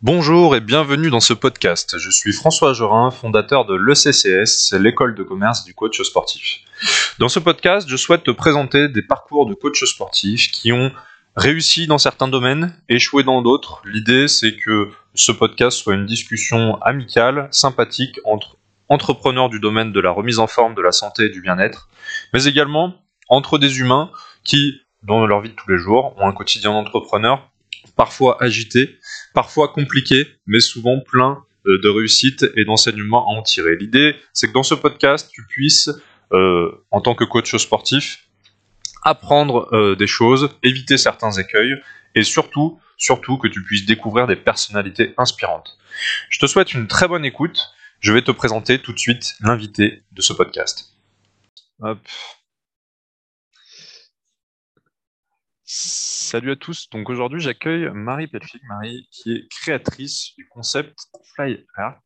Bonjour et bienvenue dans ce podcast. Je suis François Jorin, fondateur de l'ECCS, l'école de commerce du coach sportif. Dans ce podcast, je souhaite te présenter des parcours de coachs sportifs qui ont réussi dans certains domaines, échoué dans d'autres. L'idée, c'est que ce podcast soit une discussion amicale, sympathique entre entrepreneurs du domaine de la remise en forme, de la santé et du bien-être, mais également entre des humains qui, dans leur vie de tous les jours, ont un quotidien d'entrepreneur parfois agité, parfois compliqué, mais souvent plein euh, de réussite et d'enseignements à en tirer. L'idée, c'est que dans ce podcast, tu puisses, euh, en tant que coach sportif, apprendre euh, des choses, éviter certains écueils et surtout, surtout que tu puisses découvrir des personnalités inspirantes. Je te souhaite une très bonne écoute. Je vais te présenter tout de suite l'invité de ce podcast. Hop. Salut à tous. Donc aujourd'hui, j'accueille Marie Pelfig, Marie qui est créatrice du concept Fly Art.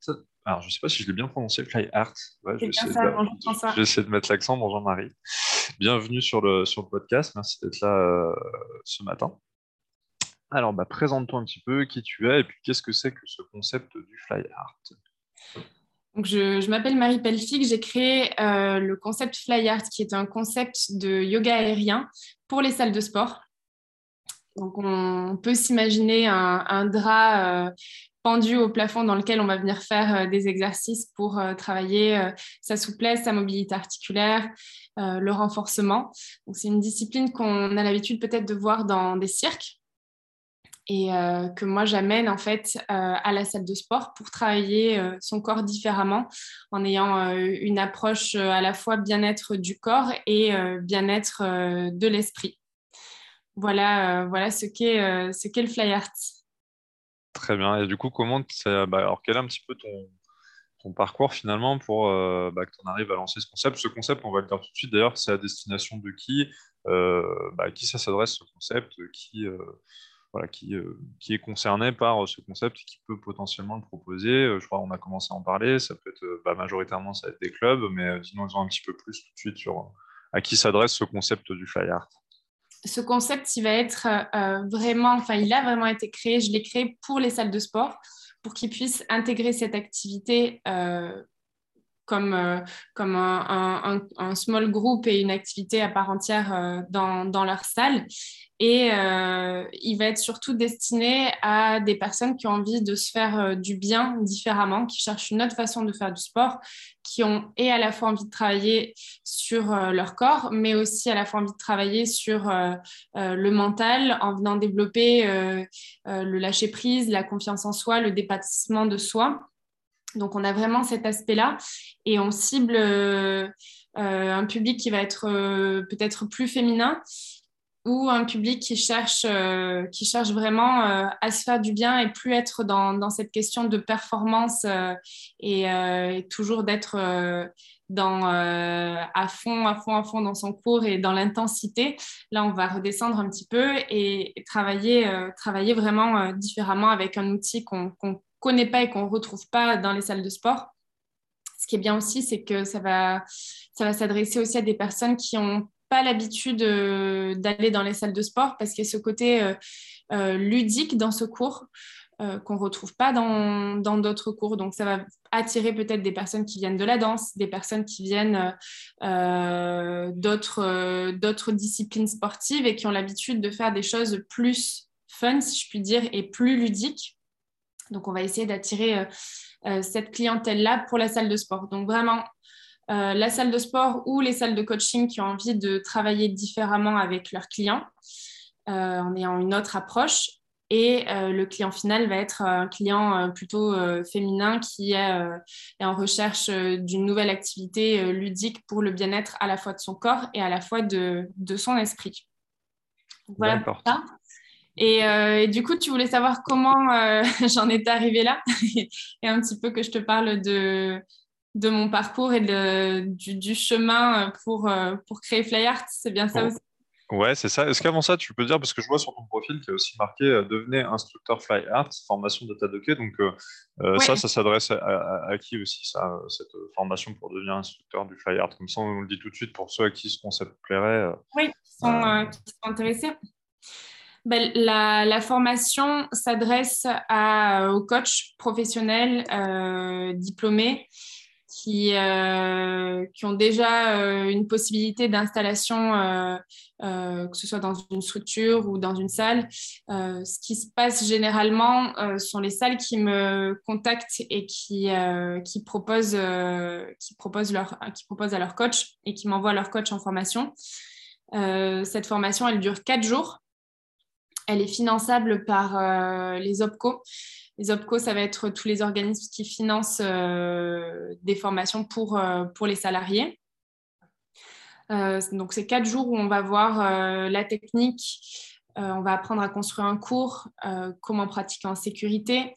Alors, je ne sais pas si je l'ai bien prononcé, Fly Art. Ouais, je, vais essayer de, essayer de mettre l'accent. Bonjour Marie. Bienvenue sur le, sur le podcast. Merci d'être là euh, ce matin. Alors, bah, présente-toi un petit peu qui tu es et puis qu'est-ce que c'est que ce concept du Fly Art? Donc je, m'appelle Marie Pelfig, j'ai créé euh, le concept Fly Art, qui est un concept de yoga aérien pour les salles de sport. Donc, on peut s'imaginer un, drap euh, pendu au plafond dans lequel on va venir faire euh, des exercices pour euh, travailler sa souplesse, sa mobilité articulaire, le renforcement. C'est une discipline qu'on a l'habitude peut-être de voir dans des cirques et que moi j'amène en fait à la salle de sport pour travailler son corps différemment en ayant une approche à la fois bien-être du corps et bien-être de l'esprit. Voilà, euh, voilà ce qu'est euh, ce qu'est le fly art. Très bien. Et du coup, comment bah, alors quel est un petit peu ton, parcours finalement pour euh, bah, que tu en arrives à lancer ce concept? Ce concept, on va le dire tout de suite d'ailleurs, c'est à destination de qui bah, qui ça s'adresse ce concept Qui voilà, qui, qui est concerné par ce concept qui peut potentiellement le proposer? je crois qu'on a commencé à en parler. Ça peut être majoritairement ça va être des clubs, mais dis-nous un petit peu plus tout de suite sur à qui s'adresse ce concept du fly art ce concept, il va être euh, vraiment, enfin, il a vraiment été créé, je l'ai créé pour les salles de sport, pour qu'ils puissent intégrer cette activité euh, comme, euh, comme un, small group et une activité à part entière dans, dans, leur salle. Et il va être surtout destiné à des personnes qui ont envie de se faire du bien différemment, qui cherchent une autre façon de faire du sport, qui ont et à la fois envie de travailler sur euh, leur corps, mais aussi à la fois envie de travailler sur euh, euh, le mental en venant développer le lâcher-prise, la confiance en soi, le dépassement de soi. Donc on a vraiment cet aspect-là et on cible un public qui va être peut-être plus féminin ou un public qui cherche, euh, qui cherche vraiment euh, à se faire du bien et plus être dans, cette question de performance euh, et, et, toujours d'être dans, à fond, à fond, à fond dans son cours et dans l'intensité. Là, on va redescendre un petit peu et, travailler, travailler vraiment différemment avec un outil qu'on ne connaît pas et qu'on ne retrouve pas dans les salles de sport. Ce qui est bien aussi, c'est que ça va, ça va s'adresser aussi à des personnes qui ont pas l'habitude euh, d'aller dans les salles de sport parce qu'il y a ce côté euh, euh, ludique dans ce cours qu'on ne retrouve pas dans d'autres cours. Donc, ça va attirer peut-être des personnes qui viennent de la danse, des personnes qui viennent d'autres disciplines sportives et qui ont l'habitude de faire des choses plus fun, si je puis dire, et plus ludiques. Donc, on va essayer d'attirer cette clientèle-là pour la salle de sport. Donc, vraiment, euh, la salle de sport ou les salles de coaching qui ont envie de travailler différemment avec leurs clients euh, en ayant une autre approche. Et euh, le client final va être un client plutôt féminin qui est, en recherche d'une nouvelle activité ludique pour le bien-être à la fois de son corps et à la fois de, son esprit. Voilà pour ça. Et, du coup, tu voulais savoir comment j'en étais arrivée là et un petit peu que je te parle de, de mon parcours et du, chemin pour, euh, pour créer FlyArt. C'est bien ça aussi Ouais, c'est ça. Est-ce qu'avant ça, tu peux dire, parce que je vois sur ton profil qu'il y a aussi marqué euh, devenez instructeur Fly Art, formation de Docké. Donc, euh, ça, ça s'adresse à, qui aussi, ça, cette formation pour devenir instructeur du Fly Art? Comme ça, on le dit tout de suite pour ceux à qui ce concept plairait. Oui, qui sont, qui sont intéressés. ben, la, formation s'adresse aux coachs professionnels diplômés qui, euh, qui ont déjà euh, une possibilité d'installation, euh, que ce soit dans une structure ou dans une salle. ce qui se passe généralement sont les salles qui me contactent et qui, qui, proposent, qui, proposent leur, qui proposent à leur coach et qui m'envoient leur coach en formation. cette formation, elle dure quatre jours. Elle est finançable par les OPCO. Les OPCO, ça va être tous les organismes qui financent euh, des formations pour, euh, pour les salariés. Euh, donc, c'est quatre jours où on va voir la technique, on va apprendre à construire un cours, comment pratiquer en sécurité,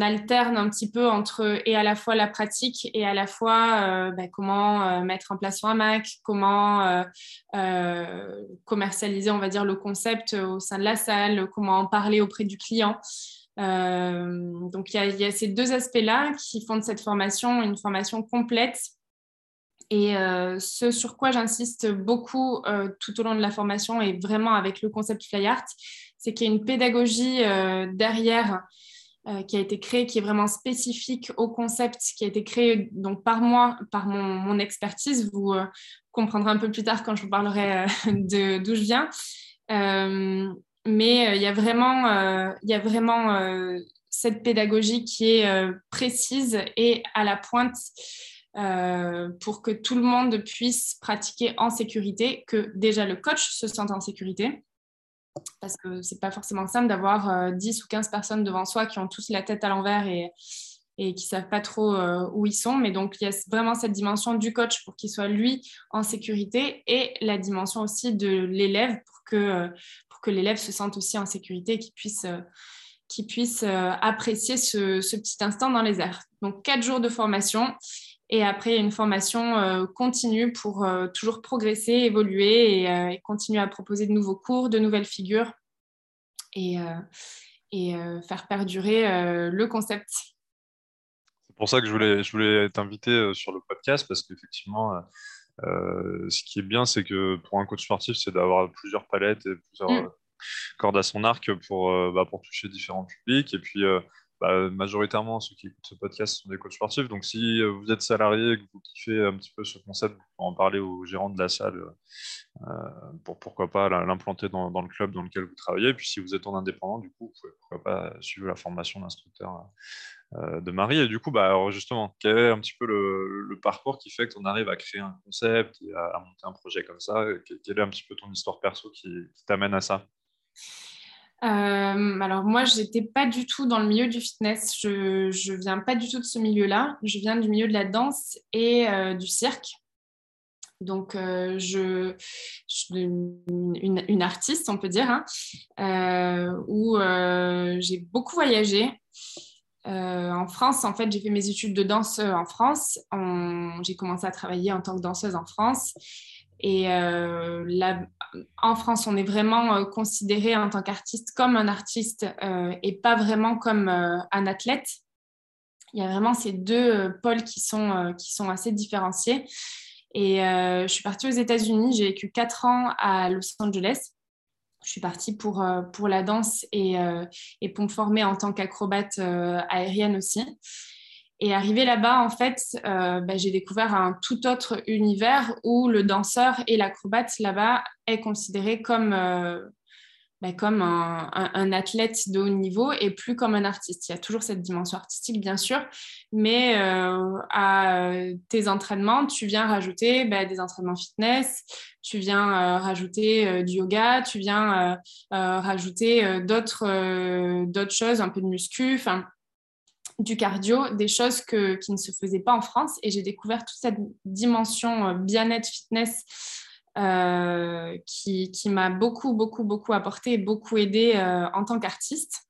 alterne un petit peu entre et à la fois la pratique et à la fois euh, bah, comment euh, mettre en place un Mac, comment commercialiser, on va dire, le concept au sein de la salle, comment en parler auprès du client. donc il y, a ces deux aspects-là qui font de cette formation une formation complète. Et ce sur quoi j'insiste beaucoup tout au long de la formation et vraiment avec le concept FlyArt, c'est qu'il y a une pédagogie euh, derrière euh, qui a été créée, qui est vraiment spécifique au concept, qui a été créée donc par moi, par mon, expertise. Vous euh, comprendrez un peu plus tard quand je vous parlerai d'où je viens. mais il y a vraiment, y a vraiment cette pédagogie qui est précise et à la pointe. pour que tout le monde puisse pratiquer en sécurité, que déjà le coach se sente en sécurité, parce que c'est pas forcément simple d'avoir 10 euh, ou 15 personnes devant soi qui ont tous la tête à l'envers et, et qui savent pas trop euh, où ils sont. Mais donc, il y a vraiment cette dimension du coach pour qu'il soit lui en sécurité et la dimension aussi de l'élève pour que, que l'élève se sente aussi en sécurité et qu'il puisse, euh, apprécier ce, ce, petit instant dans les airs. Donc, quatre jours de formation et après, une formation euh, continue pour euh, toujours progresser, évoluer euh, et, continuer à proposer de nouveaux cours, de nouvelles figures et, et faire perdurer le concept. C'est pour ça que je voulais, je voulais t'inviter sur le podcast parce qu'effectivement, ce qui est bien, c'est que pour un coach sportif, c'est d'avoir plusieurs palettes et plusieurs mm. cordes à son arc pour, bah, pour toucher différents publics. Et puis, bah, majoritairement, ceux qui écoutent ce podcast sont des coachs sportifs. Donc, si euh, vous êtes salarié et que vous kiffez un petit peu ce concept, vous pouvez en parler au gérant de la salle euh, pour pourquoi pas l'implanter dans, le club dans lequel vous travaillez. Puis, si vous êtes en indépendant, du coup, vous pouvez pourquoi pas suivre la formation d'instructeur euh, de Marie. Et du coup, bah, justement, quel est un petit peu le, parcours qui fait que tu arrives à créer un concept et à, monter un projet comme ça? Quelle est un petit peu ton histoire perso qui t'amène à ça? Euh, alors moi, je n'étais pas du tout dans le milieu du fitness. Je ne viens pas du tout de ce milieu-là. Je viens du milieu de la danse et euh, du cirque. Donc, euh, je, suis une, artiste, on peut dire, hein, où j'ai beaucoup voyagé. en France, en fait, j'ai fait mes études de danse en France. J'ai commencé à travailler en tant que danseuse en France. Et euh, là, en France, on est vraiment euh, considéré en tant qu'artiste comme un artiste euh, et pas vraiment comme un athlète. Il y a vraiment ces deux pôles qui sont, assez différenciés. Et je suis partie aux États-Unis, j'ai vécu quatre ans à Los Angeles. Je suis partie pour, pour la danse et, et pour me former en tant qu'acrobate aérienne aussi. Et arrivé là-bas, en fait, euh, bah, j'ai découvert un tout autre univers où le danseur et l'acrobate là-bas est considéré comme, euh, bah, comme un, athlète de haut niveau et plus comme un artiste. Il y a toujours cette dimension artistique, bien sûr, mais euh, à tes entraînements, tu viens rajouter bah, des entraînements fitness, tu viens rajouter du yoga, tu viens rajouter d'autres choses, un peu de muscu, enfin du cardio, des choses qui ne se faisaient pas en France. Et j'ai découvert toute cette dimension euh, bien-être, fitness euh, qui, qui m'a beaucoup, beaucoup, beaucoup apporté et beaucoup aidé euh, en tant qu'artiste.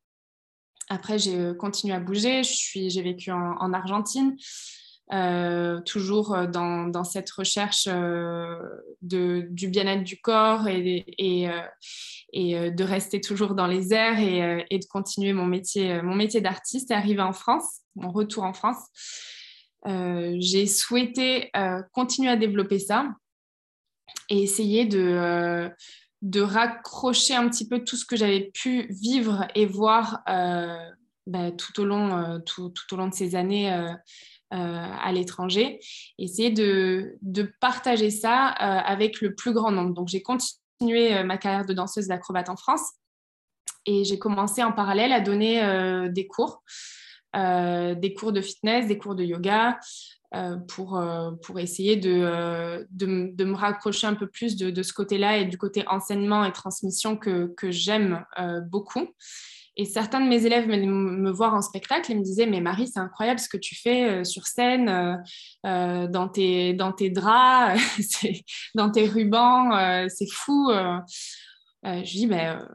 Après, j'ai continué à bouger. J'ai vécu en Argentine. Euh, toujours euh, dans, cette recherche euh, du bien-être du corps et, de rester toujours dans les airs et, de continuer mon métier, mon métier d'artiste et arriver en France, mon retour en France. J'ai souhaité continuer à développer ça et essayer de raccrocher un petit peu tout ce que j'avais pu vivre et voir bah, tout, au long de ces années à l'étranger. Essayer de, de, partager ça avec le plus grand nombre. Donc, j'ai continué ma carrière de danseuse d'acrobate en France et j'ai commencé en parallèle à donner des cours. Euh, des cours de fitness, des cours de yoga, euh, pour, euh, pour essayer de, de, de, me raccrocher un peu plus de, de ce côté-là et du côté enseignement et transmission que, que j'aime beaucoup. Et certains de mes élèves venaient me voir en spectacle et me disaient Mais Marie, c'est incroyable ce que tu fais sur scène, dans, tes, dans tes draps, dans tes rubans, c'est fou. je dis ben,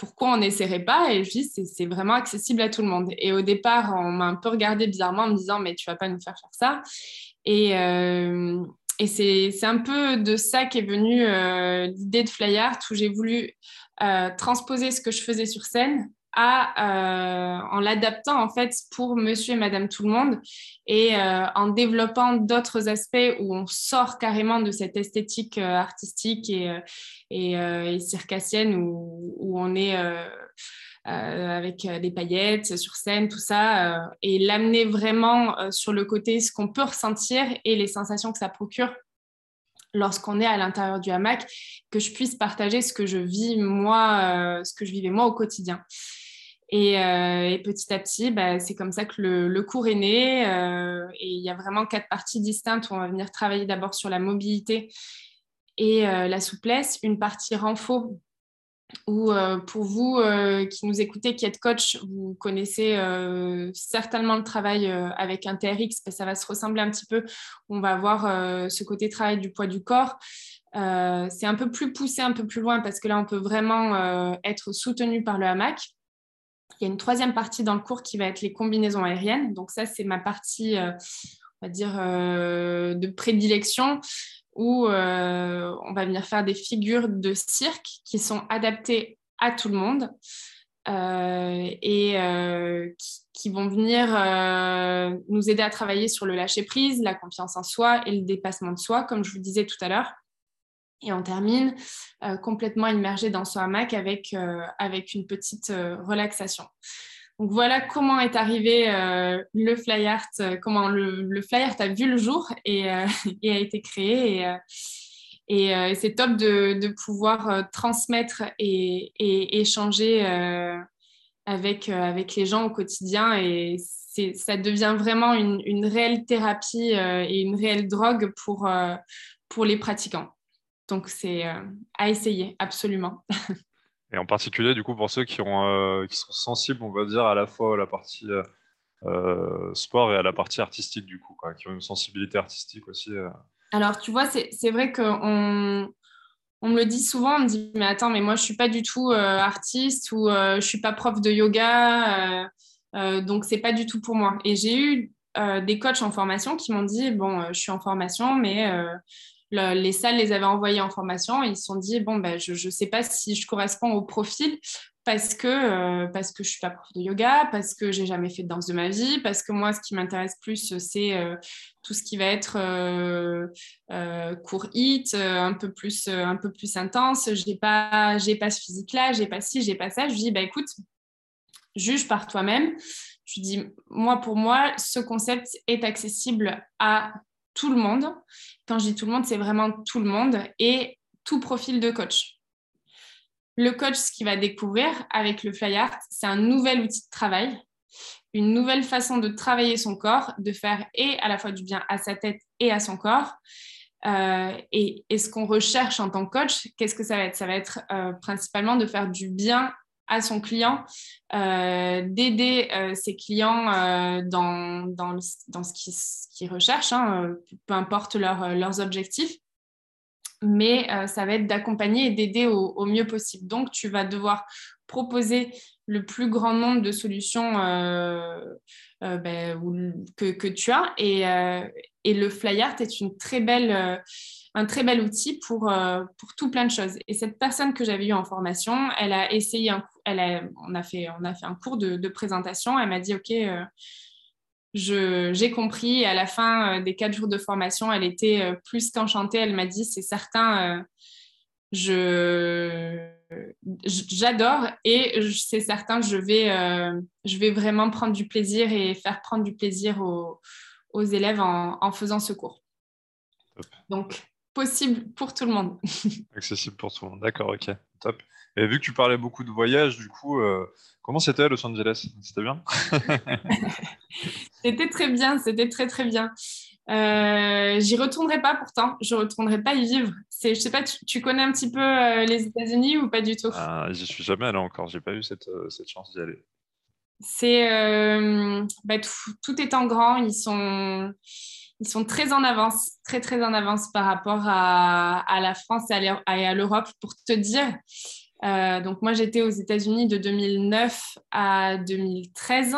pourquoi on n'essaierait pas? Et je dis, c'est vraiment accessible à tout le monde. Et au départ, on m'a un peu regardé bizarrement en me disant, mais tu vas pas nous faire faire ça. Et, euh, c'est un peu de ça qu'est venue euh, l'idée de Fly Art, où j'ai voulu euh, transposer ce que je faisais sur scène à, en l'adaptant en fait pour monsieur et madame tout le monde et en développant d'autres aspects où on sort carrément de cette esthétique artistique et, et, circassienne où, on est avec des paillettes sur scène, tout ça, et l'amener vraiment sur le côté ce qu'on peut ressentir et les sensations que ça procure lorsqu'on est à l'intérieur du hamac, que je puisse partager ce que je vis moi, ce que je vivais moi au quotidien. Euh, et, petit à petit, bah, c'est comme ça que le, cours est né. Euh, et il y a vraiment quatre parties distinctes où on va venir travailler d'abord sur la mobilité et euh, la souplesse. Une partie renfort où pour vous qui nous écoutez, qui êtes coach, vous connaissez certainement le travail avec un TRX, ça va se ressembler un petit peu. On va voir ce côté travail du poids du corps. c'est un peu plus poussé, un peu plus loin parce que là, on peut vraiment être soutenu par le hamac. Il y a une troisième partie dans le cours qui va être les combinaisons aériennes. Donc ça, c'est ma partie, euh, dire, euh, de prédilection où euh, on va venir faire des figures de cirque qui sont adaptées à tout le monde et qui, vont venir nous aider à travailler sur le lâcher-prise, la confiance en soi et le dépassement de soi, comme je vous disais tout à l'heure. Et on termine euh, complètement immergé dans son hamac avec, euh, avec une petite euh, relaxation. Donc voilà comment est arrivé le fly art, comment le, le, fly art a vu le jour et, a été créé. Et, c'est top de, pouvoir transmettre et, et échanger avec, avec les gens au quotidien. Et ça devient vraiment une, une réelle thérapie et une réelle drogue pour, pour les pratiquants. Donc, c'est euh, à essayer, absolument. Et en particulier, du coup, pour ceux qui, ont, euh, qui sont sensibles, on va dire, à la fois à la partie euh, sport et à la partie artistique, du coup, qui ont une sensibilité artistique aussi. Alors, tu vois, c'est vrai qu'on on me le dit souvent, on me dit, mais attends, mais moi, je ne suis pas du tout artiste ou je ne suis pas prof de yoga, donc c'est pas du tout pour moi. Et j'ai eu des coachs en formation qui m'ont dit, bon, je suis en formation, mais les salles les avaient envoyés en formation. Et ils se sont dit bon ben je ne sais pas si je corresponds au profil parce que euh, parce je suis pas prof de yoga parce que j'ai jamais fait de danse de ma vie parce que moi ce qui m'intéresse plus c'est euh, tout ce qui va être euh, court hit un peu plus un peu plus intense. J'ai pas j'ai pas ce physique là j'ai pas ci j'ai pas ça. Je dis bah écoute juge par toi-même. Je dis moi pour moi ce concept est accessible à tout le monde. Quand je dis tout le monde, c'est vraiment tout le monde et tout profil de coach. Le coach, ce qu'il va découvrir avec le fly art, c'est un nouvel outil de travail, une nouvelle façon de travailler son corps, de faire et à la fois du bien à sa tête et à son corps. Euh, et, ce qu'on recherche en tant que coach, qu'est-ce que ça va être? Ça va être euh, principalement de faire du bien à son client, euh, d'aider euh, ses clients euh, dans, dans, dans, ce qu'ils recherchent, hein, peu importe leurs objectifs. Mais ça va être d'accompagner et d'aider au, mieux possible. Donc, tu vas devoir proposer le plus grand nombre de solutions ben, que, que, tu as. Et, et le fly art est une très belle un très bel outil pour, euh, pour tout plein de choses. Et cette personne que j'avais eue en formation, elle a essayé, un, elle a, on, a fait, on a fait un cours de, présentation. Elle m'a dit, OK, euh, j'ai compris. Et à la fin euh, des quatre jours de formation, elle était plus qu'enchantée. Elle m'a dit, c'est certain, je j'adore et c'est certain je vais, euh, je vais vraiment prendre du plaisir et faire prendre du plaisir aux, aux élèves en, en, faisant ce cours. Donc, possible pour tout le monde. Accessible pour tout le monde, d'accord, ok, top. Et vu que tu parlais beaucoup de voyages, du coup, euh, comment c'était à Los Angeles? C'était bien? C'était très bien, c'était très très bien. Euh, j'y retournerai pas pourtant, je retournerai pas y vivre. Je sais pas, tu, connais un petit peu euh, les États-Unis ou pas du tout? Ah, J'y suis jamais allé encore, j'ai pas eu cette, cette chance d'y aller. C'est bah, tout, tout, étant grand, ils sont ils sont très en avance, très très en avance par rapport à, la France et à l'Europe. Pour te dire, euh, donc moi, j'étais aux États-Unis de 2009 à 2013.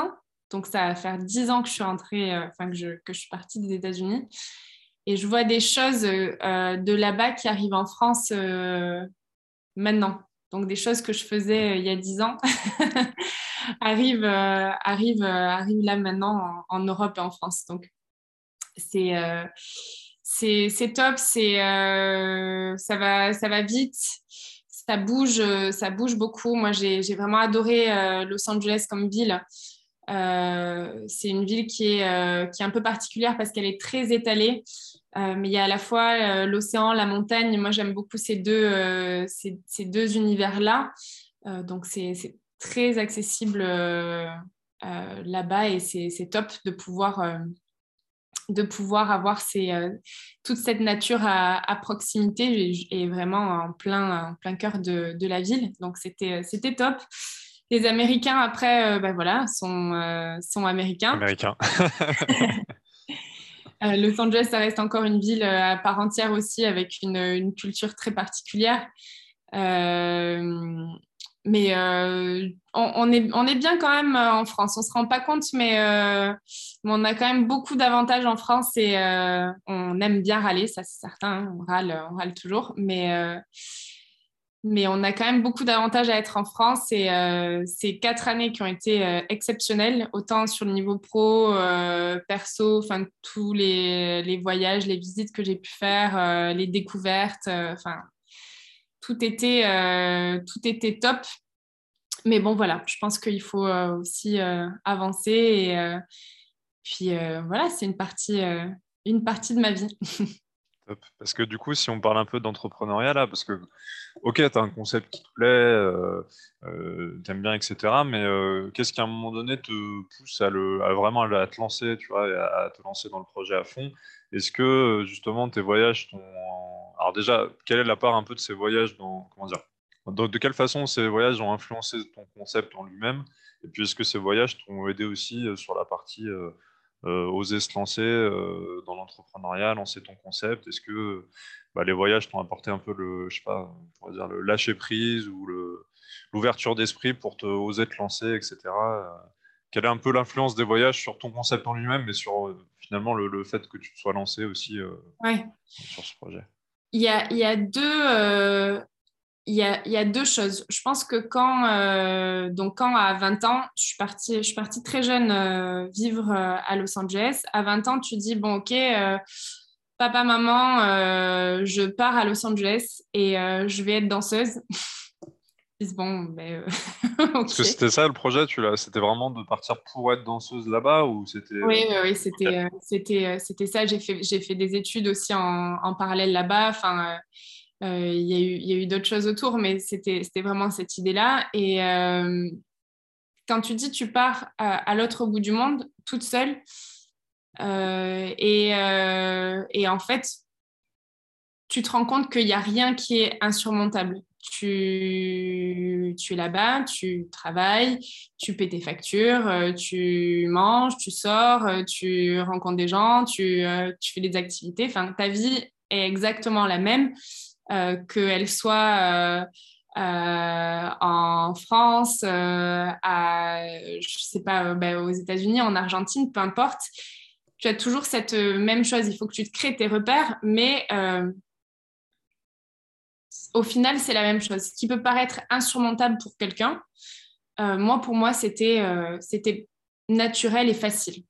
Donc ça va faire 10 ans que je suis rentrée, euh, enfin que, je, suis partie des États-Unis. Et je vois des choses euh, de là-bas qui arrivent en France maintenant. Donc des choses que je faisais il y a 10 ans arrivent, là maintenant en, Europe et en France. C'est c'est top, c'est ça va ça va vite ça bouge, euh, ça bouge beaucoup. Moi, j'ai vraiment adoré euh, Los Angeles comme ville. Euh, c'est une ville qui est, qui est un peu particulière parce qu'elle est très étalée, mais il y a à la fois l'océan, la montagne. Moi, j'aime beaucoup ces deux, ces, ces deux univers-là. donc, c'est très accessible là-bas et c'est top de pouvoir de pouvoir avoir euh, toute cette nature à, proximité et, vraiment en plein, en plein cœur de, la ville. Donc, c'était, c'était top. Les Américains, après, euh, ben voilà, sont, euh, sont américains. Américains. Los Angeles, ça reste encore une ville à part entière aussi, avec une, une culture très particulière mais euh, on, est, on est bien quand même euh, en France. On ne se rend pas compte, mais, euh, on a quand même beaucoup d'avantages en France et on aime bien râler, ça c'est certain. On, râle, on râle toujours, mais, mais on a quand même beaucoup d'avantages à être en France et ces quatre années qui ont été exceptionnelles, autant sur le niveau pro, perso, enfin tous les, les, voyages, les visites que j'ai pu faire, les découvertes, enfin tout était, euh, tout était top. Mais bon, voilà, je pense qu'il faut euh, aussi euh, avancer. Et puis voilà, c'est une partie de ma vie. Top. Parce que du coup, si on parle un peu d'entrepreneuriat là, parce que, ok, tu as un concept qui te plaît, tu aimes bien, etc. Mais qu'est-ce qui à un moment donné te pousse à, le, vraiment à te lancer, tu vois, à te lancer dans le projet à fond? Est-ce que justement tes voyages t'ont alors déjà, quelle est la part un peu de ces voyages dans comment dire de, quelle façon ces voyages ont influencé ton concept en lui-même? Et puis est-ce que ces voyages t'ont aidé aussi euh, sur la partie euh, euh, oser se lancer dans l'entrepreneuriat, lancer ton concept? Est-ce que bah, les voyages t'ont apporté un peu le, je sais pas, on va dire le lâcher prise ou l'ouverture d'esprit pour te oser te lancer, etc. Quelle est un peu l'influence des voyages sur ton concept en lui-même, mais sur finalement le, fait que tu te sois lancé aussi sur ce projet? Il y a, y a deux. Euh, il y, a, y, a, deux choses. Je pense que quand, euh, donc quand à 20 ans, je suis partie, je suis partie très jeune euh, vivre à Los Angeles. À 20 ans, tu dis, bon, ok, papa, maman, je pars à Los Angeles et je vais être danseuse. bon, ben, Parce que c'était ça le projet, tu c'était vraiment de partir pour être danseuse là-bas ou c'était Oui, oui, oui c'était, euh, c'était, euh, c'était ça. J'ai fait, j'ai fait des études aussi en, en parallèle là-bas. Enfin, euh, il y a eu, d'autres choses autour, mais c'était, vraiment cette idée-là. Et quand tu dis tu pars à, l'autre bout du monde toute seule, et, et en fait, tu te rends compte qu'il n'y a rien qui est insurmontable tu, es là-bas, tu travailles, tu paies tes factures, euh, tu manges, tu sors, euh, tu rencontres des gens, tu, euh, tu fais des activités. Enfin, ta vie est exactement la même, qu'elle soit en France, à, je sais pas, ben, aux États-Unis, en Argentine, peu importe. Tu as toujours cette même chose. Il faut que tu te crées tes repères, mais au final, c'est la même chose. Ce qui peut paraître insurmontable pour quelqu'un, euh, moi, pour moi, c'était euh, naturel et facile.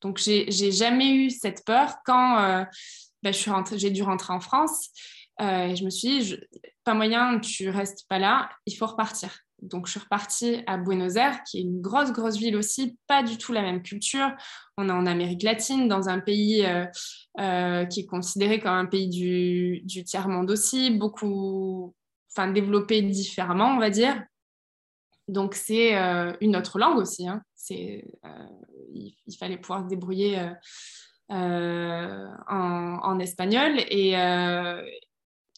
Donc, j'ai jamais eu cette peur quand euh, ben, j'ai dû rentrer en France. Et je me suis dit, pas moyen, tu restes pas là, il faut repartir. Donc, je suis repartie à Buenos Aires, qui est une grosse, grosse ville aussi, pas du tout la même culture. On est en Amérique latine, dans un pays qui est considéré comme un pays du, tiers-monde aussi, beaucoup, enfin, développé différemment, on va dire. Donc, c'est euh, une autre langue aussi. Hein. C'est, euh, il, fallait pouvoir se débrouiller euh, en, espagnol et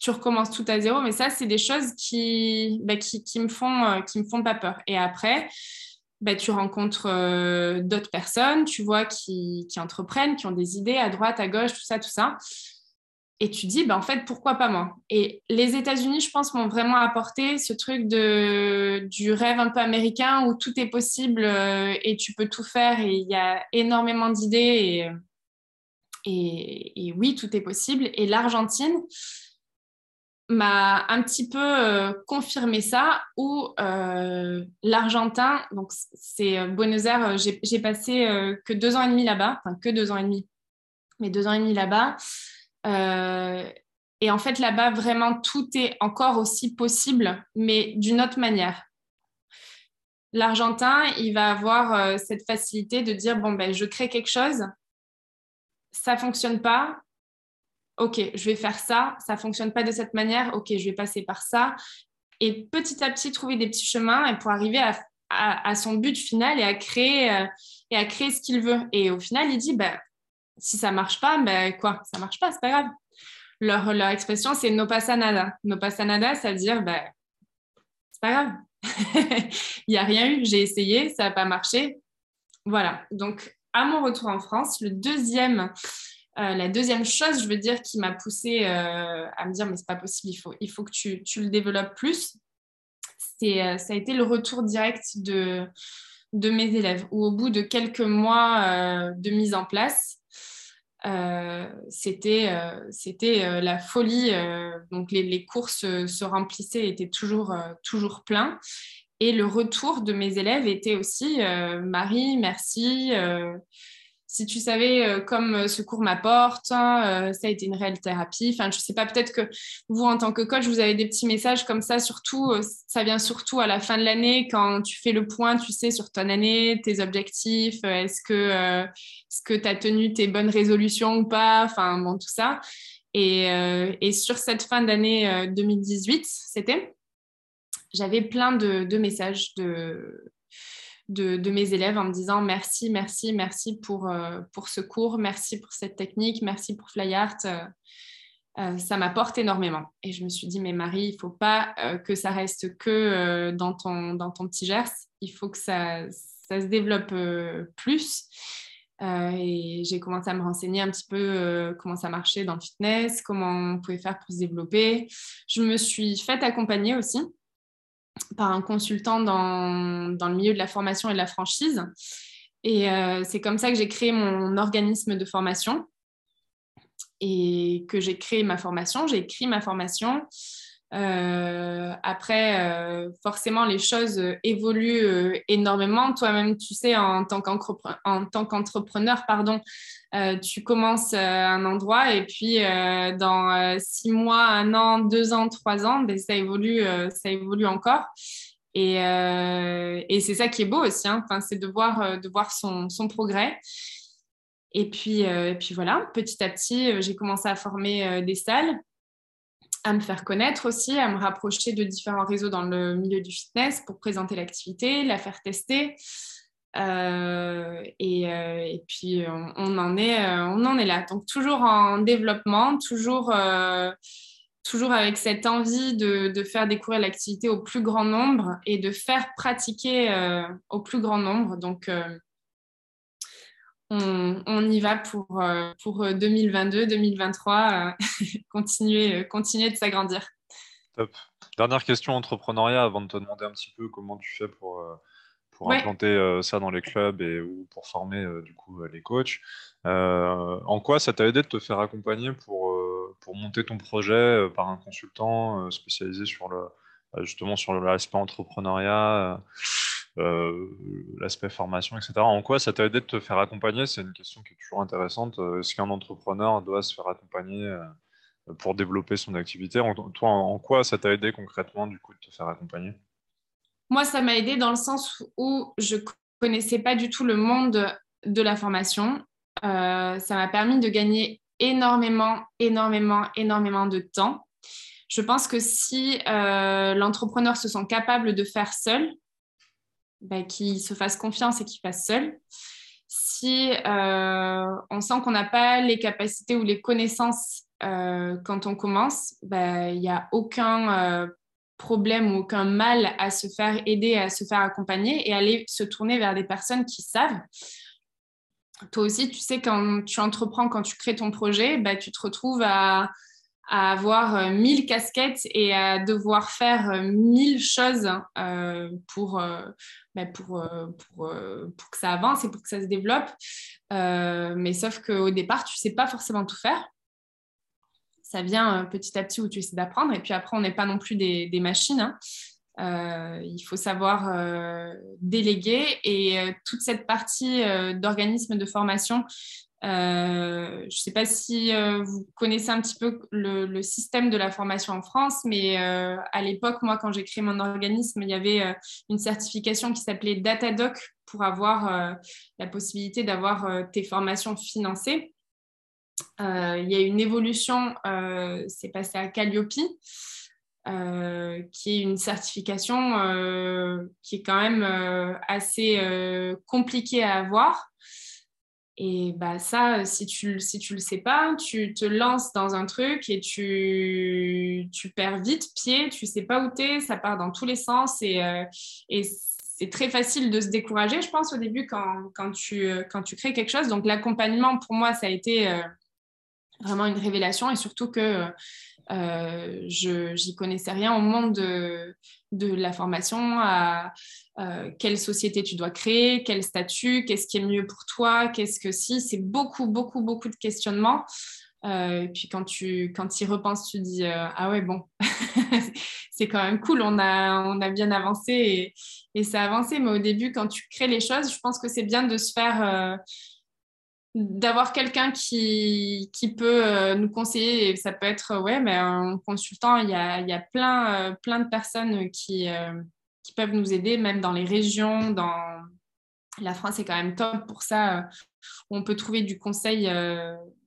tu recommences tout à zéro. Mais ça, c'est des choses qui, bah, qui, me font, qui me font pas peur. Et après, bah, tu rencontres d'autres personnes, tu vois, qui, entreprennent, qui ont des idées à droite, à gauche, tout ça, tout ça et tu dis, ben, en fait, pourquoi pas moi? Et les États-Unis, je pense, m'ont vraiment apporté ce truc de, du rêve un peu américain où tout est possible euh, et tu peux tout faire et il y a énormément d'idées et, oui, tout est possible. Et l'Argentine m'a un petit peu euh, confirmé ça où euh, l'Argentin, donc c'est Buenos Aires, j'ai passé que deux ans et demi là-bas, enfin que deux ans et demi, mais deux ans et demi là-bas. Euh, et en fait, là-bas, vraiment, tout est encore aussi possible, mais d'une autre manière. L'Argentin, il va avoir euh, cette facilité de dire, bon, ben, je crée quelque chose, ça fonctionne pas, ok, je vais faire ça, ça fonctionne pas de cette manière, ok, je vais passer par ça, et petit à petit trouver des petits chemins pour arriver à, son but final et à créer euh, et à créer ce qu'il veut. Et au final, il dit, ben, si ça marche pas, ben quoi, ça marche pas, c'est pas grave. Leur, expression, c'est no pasa nada. No pasa nada, ça veut dire, ben, c'est pas grave. Il n'y a rien eu, j'ai essayé, ça n'a pas marché. Voilà. Donc, à mon retour en France, le deuxième, euh, la deuxième chose, je veux dire, qui m'a poussée euh, à me dire, mais c'est pas possible, il faut, il faut que tu, tu le développes plus, c'est, euh, ça a été le retour direct de, de mes élèves, où au bout de quelques mois de mise en place, c'était c'était la folie. donc les, les, courses se remplissaient, étaient toujours, toujours pleins. Et le retour de mes élèves était aussi Marie, merci si tu savais euh, comme euh, ce cours m'apporte, hein, euh, ça a été une réelle thérapie. Enfin, je ne sais pas, peut-être que vous, en tant que coach, vous avez des petits messages comme ça, surtout, ça vient surtout à la fin de l'année, quand tu fais le point, tu sais, sur ton année, tes objectifs, est-ce que tu as tenu tes bonnes résolutions ou pas, enfin, bon, tout ça. Et, sur cette fin d'année 2018, c'était, j'avais plein de messages de de, mes élèves en me disant merci, merci, merci pour, euh, pour ce cours, merci pour cette technique, merci pour FlyArt. Euh, euh, ça m'apporte énormément. Et je me suis dit, mais Marie, il ne faut pas que ça reste que dans, ton, dans ton petit Gers, il faut que ça, ça se développe plus. et j'ai commencé à me renseigner un petit peu comment ça marchait dans le fitness, comment on pouvait faire pour se développer. Je me suis faite accompagner aussi par un consultant dans, dans, le milieu de la formation et de la franchise. Et euh, c'est comme ça que j'ai créé mon organisme de formation et que j'ai créé ma formation. J'ai écrit ma formation. Euh, après, euh, forcément, les choses évoluent énormément. Toi-même, tu sais, en tant qu'entrepreneur, pardon, euh, tu commences un endroit et puis euh, dans euh, six mois, un an, deux ans, trois ans, ben, ça, évolue, ça évolue encore. Et, c'est ça qui est beau aussi, hein. enfin, c'est de voir, de voir son, son progrès. Et puis, et puis voilà, petit à petit, j'ai commencé à former des salles à me faire connaître aussi, à me rapprocher de différents réseaux dans le milieu du fitness pour présenter l'activité, la faire tester. Euh, et, euh, et, puis on, en est, euh, on en est là. Donc toujours en développement, toujours, toujours avec cette envie de faire découvrir l'activité au plus grand nombre et de faire pratiquer au plus grand nombre. Donc on, on, y va pour, pour 2022, 2023, continuer, continuer de s'agrandir. Top. Dernière question entrepreneuriat avant de te demander un petit peu comment tu fais pour pour implanter euh, ça dans les clubs et ou pour former euh, du coup les coachs. Euh, en quoi ça t'a aidé de te faire accompagner pour, pour monter ton projet par un consultant spécialisé sur le justement sur l'aspect entrepreneuriat, l'aspect formation, etc. En quoi ça t'a aidé de te faire accompagner? C'est une question qui est toujours intéressante. Est-ce qu'un entrepreneur doit se faire accompagner pour développer son activité? toi, en, quoi ça t'a aidé concrètement du coup de te faire accompagner? Moi, ça m'a aidé dans le sens où je connaissais pas du tout le monde de la formation. ça m'a permis de gagner énormément, énormément, énormément de temps. Je pense que si l'entrepreneur se sent capable de faire seul, bah, qu'il se fasse confiance et qu'il fasse seul. Si euh, on sent qu'on n'a pas les capacités ou les connaissances euh, quand on commence, bah, il n'y a aucun euh, problème ou aucun mal à se faire aider, à se faire accompagner et aller se tourner vers des personnes qui savent. Toi aussi, tu sais, quand tu entreprends, quand tu crées ton projet, bah, tu te retrouves à, à avoir euh, mille casquettes et à devoir faire euh, mille choses euh, pour, ben pour, pour, que ça avance et pour que ça se développe. mais sauf qu'au départ, tu ne sais pas forcément tout faire. Ça vient petit à petit où tu essaies d'apprendre. Et puis après, on n'est pas non plus des, des machines. Hein. il faut savoir déléguer et toute cette partie d'organisme de formation, euh, je ne sais pas si euh, vous connaissez un petit peu le, système de la formation en France, mais euh, à l'époque, moi, quand j'ai créé mon organisme, il y avait une certification qui s'appelait Datadoc pour avoir la possibilité d'avoir tes formations financées. il y a une évolution, c'est passé à Calliope. qui est une certification qui est quand même assez compliquée à avoir. Et bah ça, si tu si tu le sais pas, tu te lances dans un truc et tu, tu perds vite pied, tu sais pas où es, ça part dans tous les sens et, euh, et c'est très facile de se décourager, je pense, au début quand, quand, tu, quand tu crées quelque chose. Donc l'accompagnement, pour moi, ça a été euh, vraiment une révélation et surtout que euh, j'y connaissais rien au monde de, de la formation, à euh, quelle société tu dois créer, quel statut, qu'est-ce qui est mieux pour toi, qu'est-ce que si. C'est beaucoup, beaucoup, beaucoup de questionnements. Euh, et puis quand tu quand y repenses, tu dis ah ouais bon c'est quand même cool, on a on a bien avancé et, et ça a avancé. Mais au début, quand tu crées les choses, je pense que c'est bien de se faire d'avoir quelqu'un qui, qui, peut euh, nous conseiller. Et ça peut être, ouais, mais un consultant, il y a, y a plein, euh, plein de personnes qui, euh, qui peuvent nous aider, même dans les régions. Dans... La France est quand même top pour ça. on peut trouver du conseil,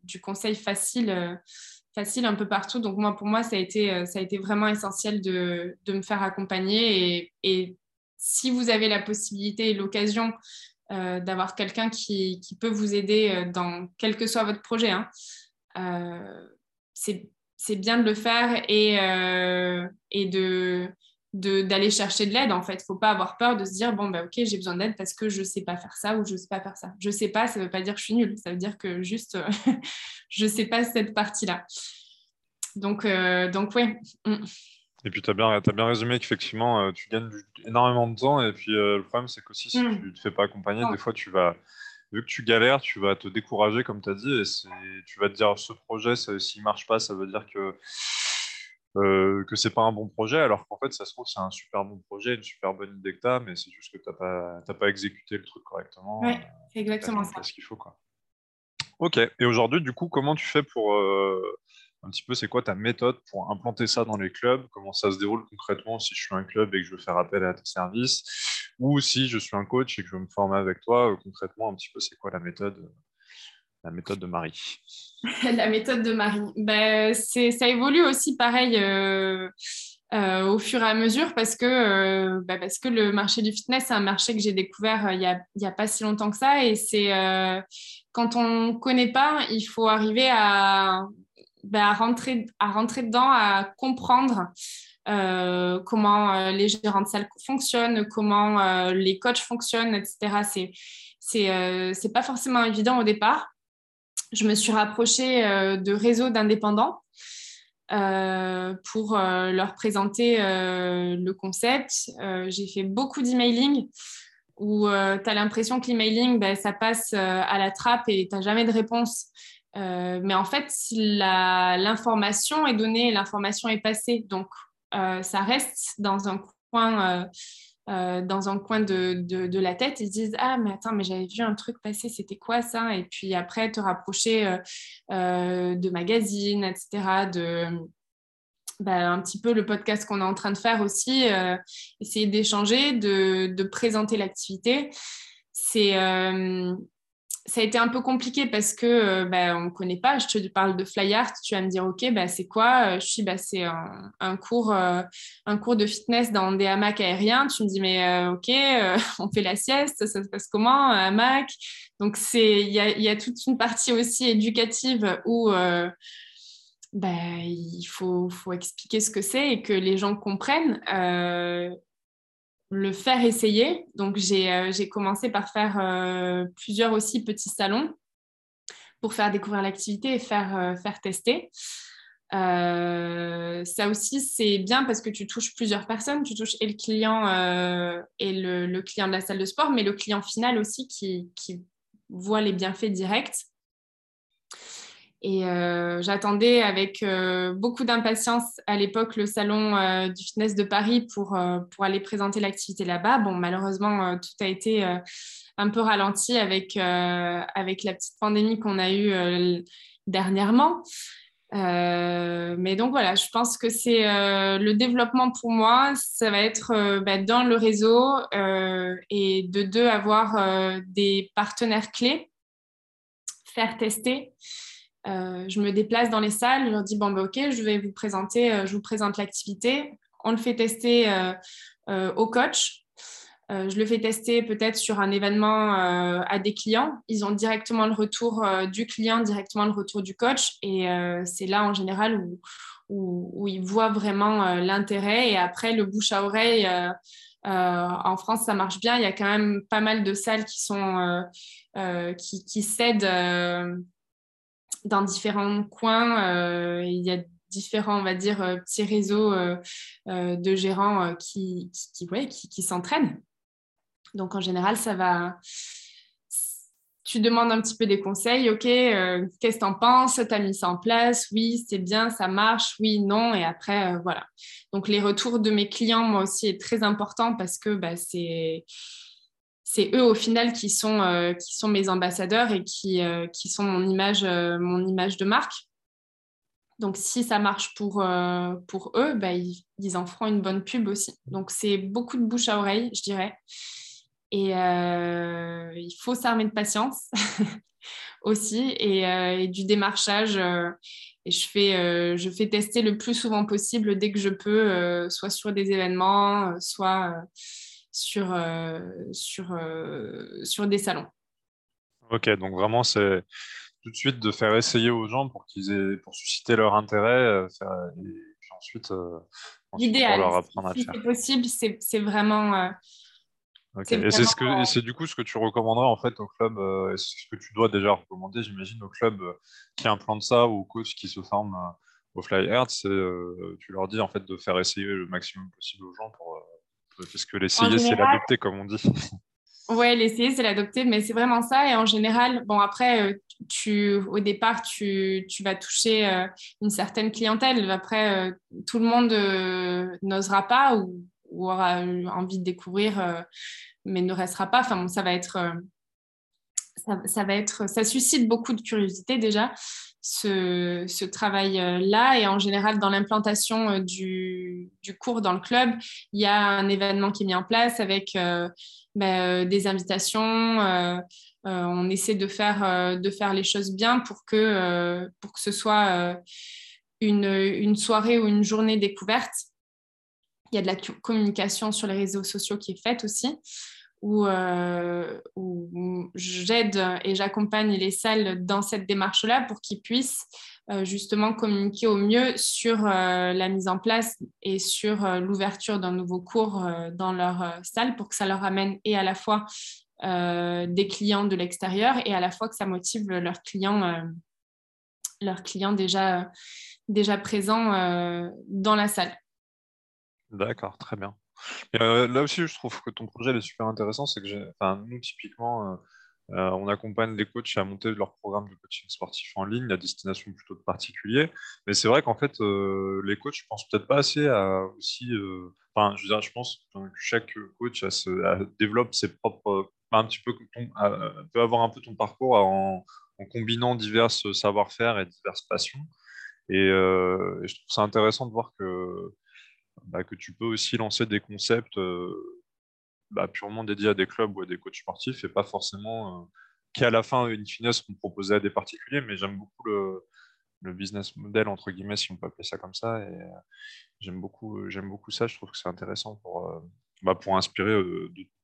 du conseil facile, facile un peu partout. Donc, moi, pour moi, ça a été, ça a été vraiment essentiel de, de me faire accompagner. Et, et si vous avez la possibilité et l'occasion euh, d'avoir quelqu'un qui, qui, peut vous aider euh, dans quel que soit votre projet. Hein. Euh, c'est bien de le faire et, et de d'aller chercher de l'aide en fait. Il ne faut pas avoir peur de se dire bon ben ok j'ai besoin d'aide parce que je ne sais pas faire ça ou je ne sais pas faire ça. Je ne sais pas, ça ne veut pas dire que je suis nulle, ça veut dire que juste je ne sais pas cette partie-là. Donc, donc ouais. Mm. Et puis, tu as bien, as bien résumé qu'effectivement, euh, tu gagnes énormément de temps. Et puis, euh, le problème, c'est qu'aussi, si mm. tu ne te fais pas accompagner, des fois, tu vas, vu que tu galères, tu vas te décourager, comme tu as dit. Et tu vas te dire, ce projet, s'il ne marche pas, ça veut dire que euh, que c'est pas un bon projet, alors qu'en fait, ça se trouve, c'est un super bon projet, une super bonne idée que tu as, mais c'est juste que tu n'as pas, pas exécuté le truc correctement. Oui, c'est exactement ça. ce qu'il faut. Quoi. Ok, et aujourd'hui, du coup, comment tu fais pour, un petit peu c'est quoi ta méthode pour implanter ça dans les clubs, comment ça se déroule concrètement si je suis un club et que je veux faire appel à tes services, ou si je suis un coach et que je veux me former avec toi, euh, concrètement un petit peu c'est quoi la méthode la méthode de Marie? La méthode de Marie, ben, ça évolue aussi pareil euh, euh, au fur et à mesure parce que, ben, parce que le marché du fitness, c'est un marché que j'ai découvert il n'y a, a, pas si longtemps que ça. Et c'est quand on ne connaît pas, il faut arriver à, ben, à, rentrer, à rentrer dedans, à comprendre euh, comment euh, les gérants de salle fonctionnent, comment euh, les coachs fonctionnent, etc. C'est c'est pas forcément évident au départ. Je me suis rapprochée de réseaux d'indépendants pour leur présenter le concept. J'ai fait beaucoup d'emailing où tu as l'impression que l'emailing, ben, ça passe à la trappe et tu n'as jamais de réponse. Euh, mais en fait, l'information est donnée, l'information est passée. Donc, euh, ça reste dans un coin dans un coin de, la tête, ils se disent Ah, mais attends, mais j'avais vu un truc passer, c'était quoi ça? Et puis après, te rapprocher de magazines, etc., de, bah, un petit peu le podcast qu'on est en train de faire aussi, essayer d'échanger, de, de, présenter l'activité. C'est ça a été un peu compliqué parce que euh, bah, on ne connaît pas. Je te parle de fly art, tu vas me dire ok, bah, c'est quoi? Je suis bah, c'est un, cours, euh, un cours de fitness dans des hamacs aériens. Tu me dis mais euh, ok, on fait la sieste, ça se passe comment un hamac? Donc c'est il y a, toute une partie aussi éducative où il faut, expliquer ce que c'est et que les gens comprennent le faire essayer. Donc, j'ai euh, commencé par faire euh, plusieurs aussi petits salons pour faire découvrir l'activité et faire, euh, tester. ça aussi, c'est bien parce que tu touches plusieurs personnes. Tu touches et le client et le, client de la salle de sport, mais le client final aussi qui voit les bienfaits directs. Et euh, j'attendais avec euh, beaucoup d'impatience à l'époque le salon euh, du fitness de Paris pour, pour aller présenter l'activité là-bas. Bon, malheureusement, tout a été un peu ralenti avec, avec la petite pandémie qu'on a eue dernièrement. mais donc voilà, je pense que c'est le développement pour moi, ça va être bah, dans le réseau et de deux, avoir des partenaires clés, faire tester. Euh, je me déplace dans les salles, je leur dis bon ben, ok, je vais vous présenter, euh, je vous présente l'activité. On le fait tester euh, au coach. je le fais tester peut-être sur un événement à des clients. Ils ont directement le retour du client, directement le retour du coach. Et c'est là en général où, ils voient vraiment l'intérêt. Et après, le bouche à oreille, en France, ça marche bien. Il y a quand même pas mal de salles qui, sont, qui cèdent dans différents coins. Euh, il y a différents, on va dire, euh, petits réseaux euh, de gérants qui, qui, s'entraînent. Donc, en général, ça va tu demandes un petit peu des conseils, ok, qu'est-ce que tu en penses? Tu as mis ça en place? Oui, c'est bien, ça marche, oui, non, et après, voilà. Donc les retours de mes clients, moi aussi, est très important parce que bah, c'est c'est eux au final qui sont, euh, qui sont mes ambassadeurs et qui, euh, qui sont mon image, euh, mon image de marque. Donc si ça marche pour, pour eux, bah, ils, en feront une bonne pub aussi. Donc c'est beaucoup de bouche à oreille, je dirais. Et il faut s'armer de patience aussi et, et, du démarchage. et je fais, je fais tester le plus souvent possible dès que je peux, soit sur des événements, soit sur, euh, sur, euh, sur des salons. Ok, donc vraiment, c'est tout de suite de faire essayer aux gens pour qu'ils aient, pour susciter leur intérêt, euh, et puis ensuite, L'idéal, leur apprendre si c'est possible, c'est vraiment. Et c'est ce que, c'est du coup ce que tu recommanderais en fait au club, euh, ce que tu dois déjà recommander, j'imagine, au club qui implante ça ou au coach qui se forme au Fly Earth, c'est tu leur dis en fait de faire essayer le maximum possible aux gens pour parce que l'essayer, c'est l'adopter, comme on dit. Oui, l'essayer, c'est l'adopter, mais c'est vraiment ça. Et en général, bon, après, euh, tu, au départ, tu, tu vas toucher euh, une certaine clientèle. Après, euh, tout le monde n'osera pas ou, aura envie de découvrir, mais ne restera pas. Enfin, ça va être. Ça, ça, va être, ça suscite beaucoup de curiosité déjà ce, travail-là. Et en général, dans l'implantation euh, du, cours dans le club, il y a un événement qui est mis en place avec euh, ben, euh, des invitations. on essaie de faire, de faire les choses bien pour que, pour que ce soit une, une soirée ou une journée découverte. Il y a de la communication sur les réseaux sociaux qui est faite aussi. Euh, où, j'aide et j'accompagne les salles dans cette démarche-là pour qu'ils puissent euh, justement communiquer au mieux sur euh, la mise en place et sur l'ouverture d'un nouveau cours dans leur salle pour que ça leur amène et à la fois des clients de l'extérieur et à la fois que ça motive leurs clients, leurs clients déjà, déjà présents dans la salle. D'accord, très bien. Euh, là aussi, je trouve que ton projet est super intéressant. C'est que, nous, typiquement, euh, on accompagne les coachs à monter leur programme de coaching sportif en ligne à destination plutôt de particuliers. Mais c'est vrai qu'en fait, les coachs ne pensent peut-être pas assez à aussi. Enfin, je veux dire, je pense que chaque coach développe ses propres. un petit peu, peut avoir un peu ton parcours en, combinant divers savoir-faire et diverses passions. Euh, et, je trouve ça intéressant de voir que, bah, que tu peux aussi lancer des concepts euh, bah, purement dédiés à des clubs ou à des coachs sportifs et pas forcément euh, qui à la fin, in fine, seront proposés à des particuliers. Mais j'aime beaucoup le, le, business model, entre guillemets, si on peut appeler ça comme ça. Et j'aime beaucoup, j'aime beaucoup ça. Je trouve que c'est intéressant pour, bah, pour inspirer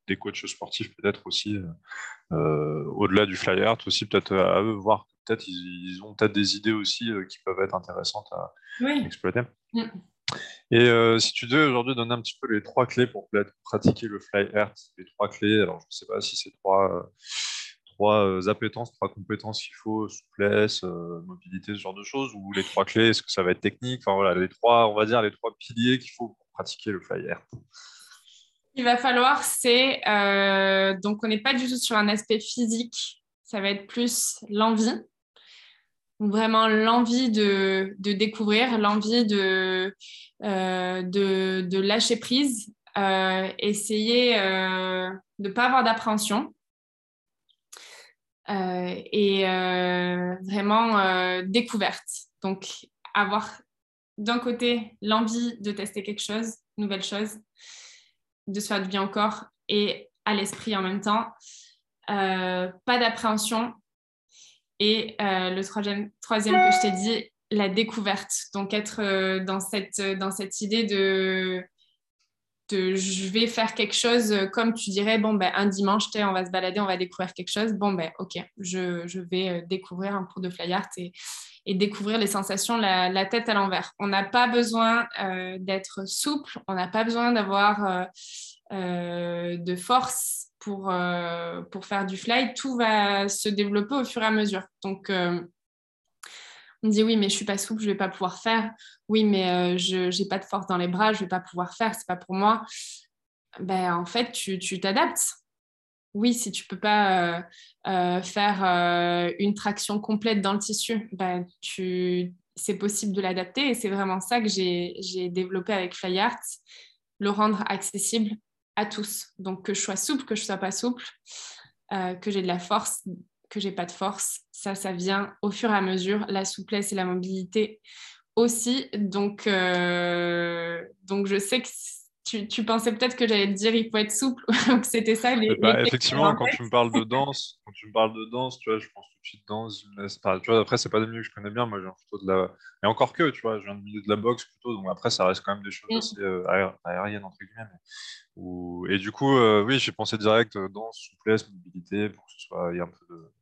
des coachs sportifs peut-être aussi, au-delà du flyer, aussi peut-être à eux voir peut-être ils, ont peut-être des idées aussi euh, qui peuvent être intéressantes à exploiter. Mm. Et euh, si tu devais aujourd'hui donner un petit peu les trois clés pour pratiquer le fly earth, les trois clés, alors je ne sais pas si c'est trois, euh, trois appétences, trois compétences qu'il faut, souplesse, mobilité, ce genre de choses, ou les trois clés, est-ce que ça va être technique? Enfin voilà, les trois, on va dire les trois piliers qu'il faut pour pratiquer le fly earth. Il va falloir, c'est donc on n'est pas du tout sur un aspect physique, ça va être plus l'envie vraiment l'envie de, découvrir, l'envie de, euh, de, lâcher prise, euh, essayer euh, de ne pas avoir d'appréhension. et vraiment découverte. Donc, avoir d'un côté l'envie de tester quelque chose, nouvelle chose, de se faire du bien au corps et à l'esprit en même temps. pas d'appréhension, et euh, le troisième, que je t'ai dit, la découverte. Donc être euh, dans, cette, dans cette idée de, je vais faire quelque chose comme tu dirais, bon, ben, un dimanche, on va se balader, on va découvrir quelque chose. Bon, ben, ok, je, je vais euh, découvrir un cours de fly art et, découvrir les sensations, la tête à l'envers. On n'a pas besoin d'être souple, on n'a pas besoin d'avoir de force pour, euh, pour faire du fly, tout va se développer au fur et à mesure. Donc, euh, on me dit oui, mais je suis pas souple, je vais pas pouvoir faire. Oui, mais euh, je n'ai pas de force dans les bras, je vais pas pouvoir faire, c'est pas pour moi. Ben, en fait, tu t'adaptes. Oui, si tu peux pas faire une traction complète dans le tissu, ben, tu... c'est possible de l'adapter et c'est vraiment ça que j'ai développé avec Fly Art, le rendre accessible à tous. Donc que je sois souple, que je sois pas souple, euh, que j'ai de la force, que j'ai pas de force, ça, ça vient au fur et à mesure. La souplesse et la mobilité aussi. Donc, euh, donc je sais que tu, pensais peut-être que j'allais te dire il faut être souple ou que c'était ça les, bah, effectivement quand tu me parles de danse quand tu me parles de danse tu vois je pense tout de suite danse tu vois après c'est pas des milieux que je connais bien moi j'ai plutôt de la et encore que tu vois je viens du milieu de la boxe plutôt donc après ça reste quand même des choses mm. assez euh, aériennes entre guillemets et du coup euh, oui j'ai pensé direct euh, danse souplesse mobilité pour que ce soit il y a un peu de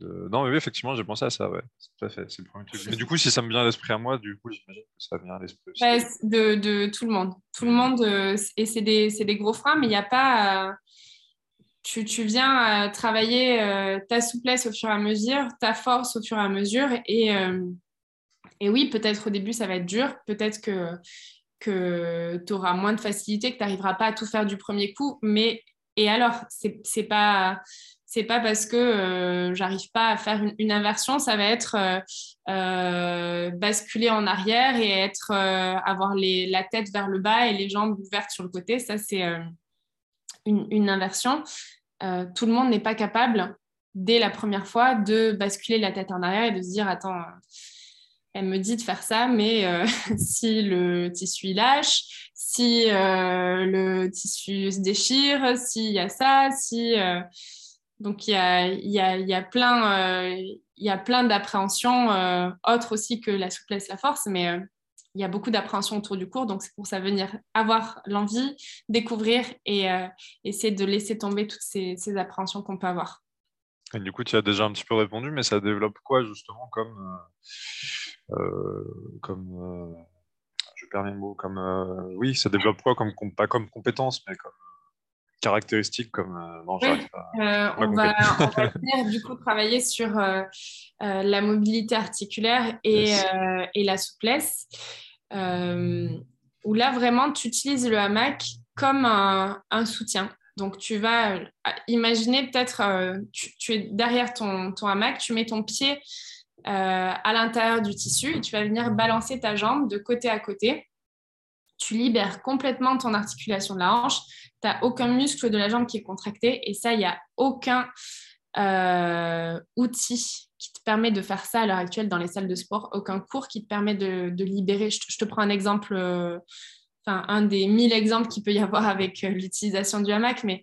non, mais oui, effectivement, j'ai pensé à ça, ouais. Tout à fait, c'est le premier truc. Mais du coup, si ça me vient à l'esprit à moi, du coup, j'imagine que ça vient à l'esprit aussi. de, de, tout le monde. Tout le monde, euh, et c'est des, des, gros freins, mais il n'y a pas. tu, tu, viens travailler euh, ta souplesse au fur et à mesure, ta force au fur et à mesure. Et, euh, et oui, peut-être au début, ça va être dur. Peut-être que, que tu auras moins de facilité, que tu n'arriveras pas à tout faire du premier coup. Mais et alors, c'est pas c'est pas parce que euh, j'arrive pas à faire une, inversion, ça va être euh, euh, basculer en arrière et être avoir les, la tête vers le bas et les jambes ouvertes sur le côté. Ça, c'est une, inversion. tout le monde n'est pas capable dès la première fois de basculer la tête en arrière et de se dire attends elle me dit de faire ça, mais si le tissu lâche, si le tissu se déchire, s'il y a ça, si donc, il y a, euh, y a plein d'appréhensions euh, autres aussi que la souplesse, la force, mais euh, il y a beaucoup d'appréhensions autour du cours. Donc, c'est pour ça venir avoir l'envie, découvrir et essayer de laisser tomber toutes ces, appréhensions qu'on peut avoir. Du coup, tu as déjà un petit peu répondu, mais ça développe quoi justement comme, comme je perds mes mots, comme oui, ça développe quoi comme pas comme compétence, mais comme caractéristiques comme euh, euh, on, va, venir du coup travailler sur euh, la mobilité articulaire et, et la souplesse où là vraiment tu utilises le hamac comme un, un soutien Donc, tu vas imaginer peut-être, tu, es derrière ton, ton, hamac, tu mets ton pied à l'intérieur du tissu et tu vas venir balancer ta jambe de côté à côté. Tu libères complètement ton articulation de la hanche. Tu n'as aucun muscle de la jambe qui est contracté et ça, il n'y a aucun outil qui te permet de faire ça à l'heure actuelle dans les salles de sport, aucun cours qui te permet de, libérer. Je te, prends un exemple, euh, enfin un des mille exemples qu'il peut y avoir avec euh, l'utilisation du hamac, mais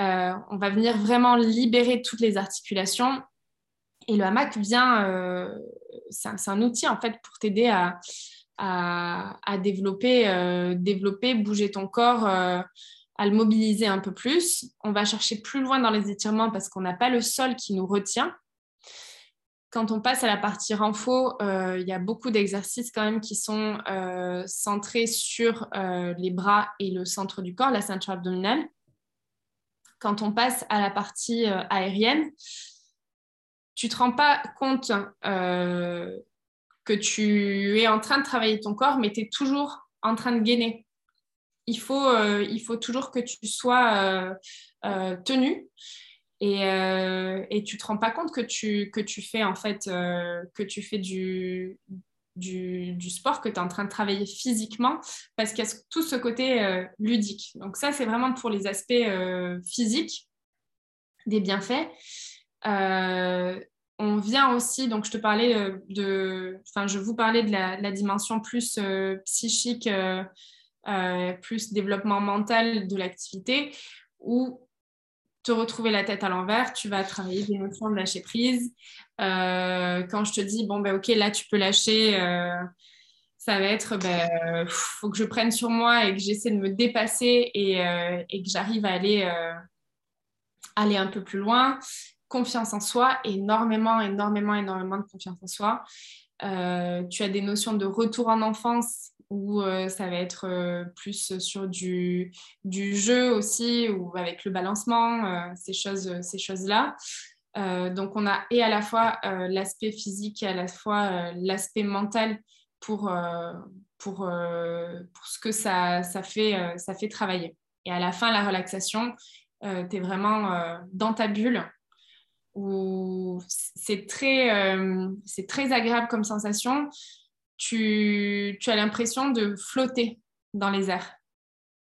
euh, on va venir vraiment libérer toutes les articulations. Et le hamac vient, c'est un, outil en fait pour t'aider à, à, développer, développer, bouger ton corps à le mobiliser un peu plus. On va chercher plus loin dans les étirements parce qu'on n'a pas le sol qui nous retient quand on passe à la partie renfo, euh, il y a beaucoup d'exercices quand même qui sont euh, centrés sur euh, les bras et le centre du corps, la ceinture abdominale. Quand on passe à la partie aérienne, tu ne te rends pas compte que tu es en train de travailler ton corps, mais tu es toujours en train de gainer. Il faut, il faut toujours que tu sois tenu et, euh, et tu te rends pas compte que tu, que tu fais en fait euh, que tu fais du, du, sport, que tu es en train de travailler physiquement, parce qu'il y a tout ce côté euh, ludique. Donc ça, c'est vraiment pour les aspects physiques des bienfaits. on vient aussi, donc je te parlais de, enfin je vous parlais de la dimension plus psychique, plus développement mental de l'activité, où te retrouver la tête à l'envers, tu vas travailler des notions de lâcher prise. Euh, quand je te dis, bon, ben ok, là, tu peux lâcher, euh, ça va être, ben, faut que je prenne sur moi et que j'essaie de me dépasser et, euh, et que j'arrive à aller, aller un peu plus loin. Confiance en soi, énormément, énormément, énormément de confiance en soi. tu as des notions de retour en enfance ou euh, ça va être euh, plus sur du, jeu aussi, ou avec le balancement, euh, ces choses-là. Ces choses donc, on a et à la fois l'aspect physique et à la fois l'aspect mental pour, pour, pour, ce que ça, ça, fait, ça fait travailler. Et à la fin, la relaxation, tu es vraiment dans ta bulle où c'est très, très agréable comme sensation tu, as l'impression de flotter dans les airs.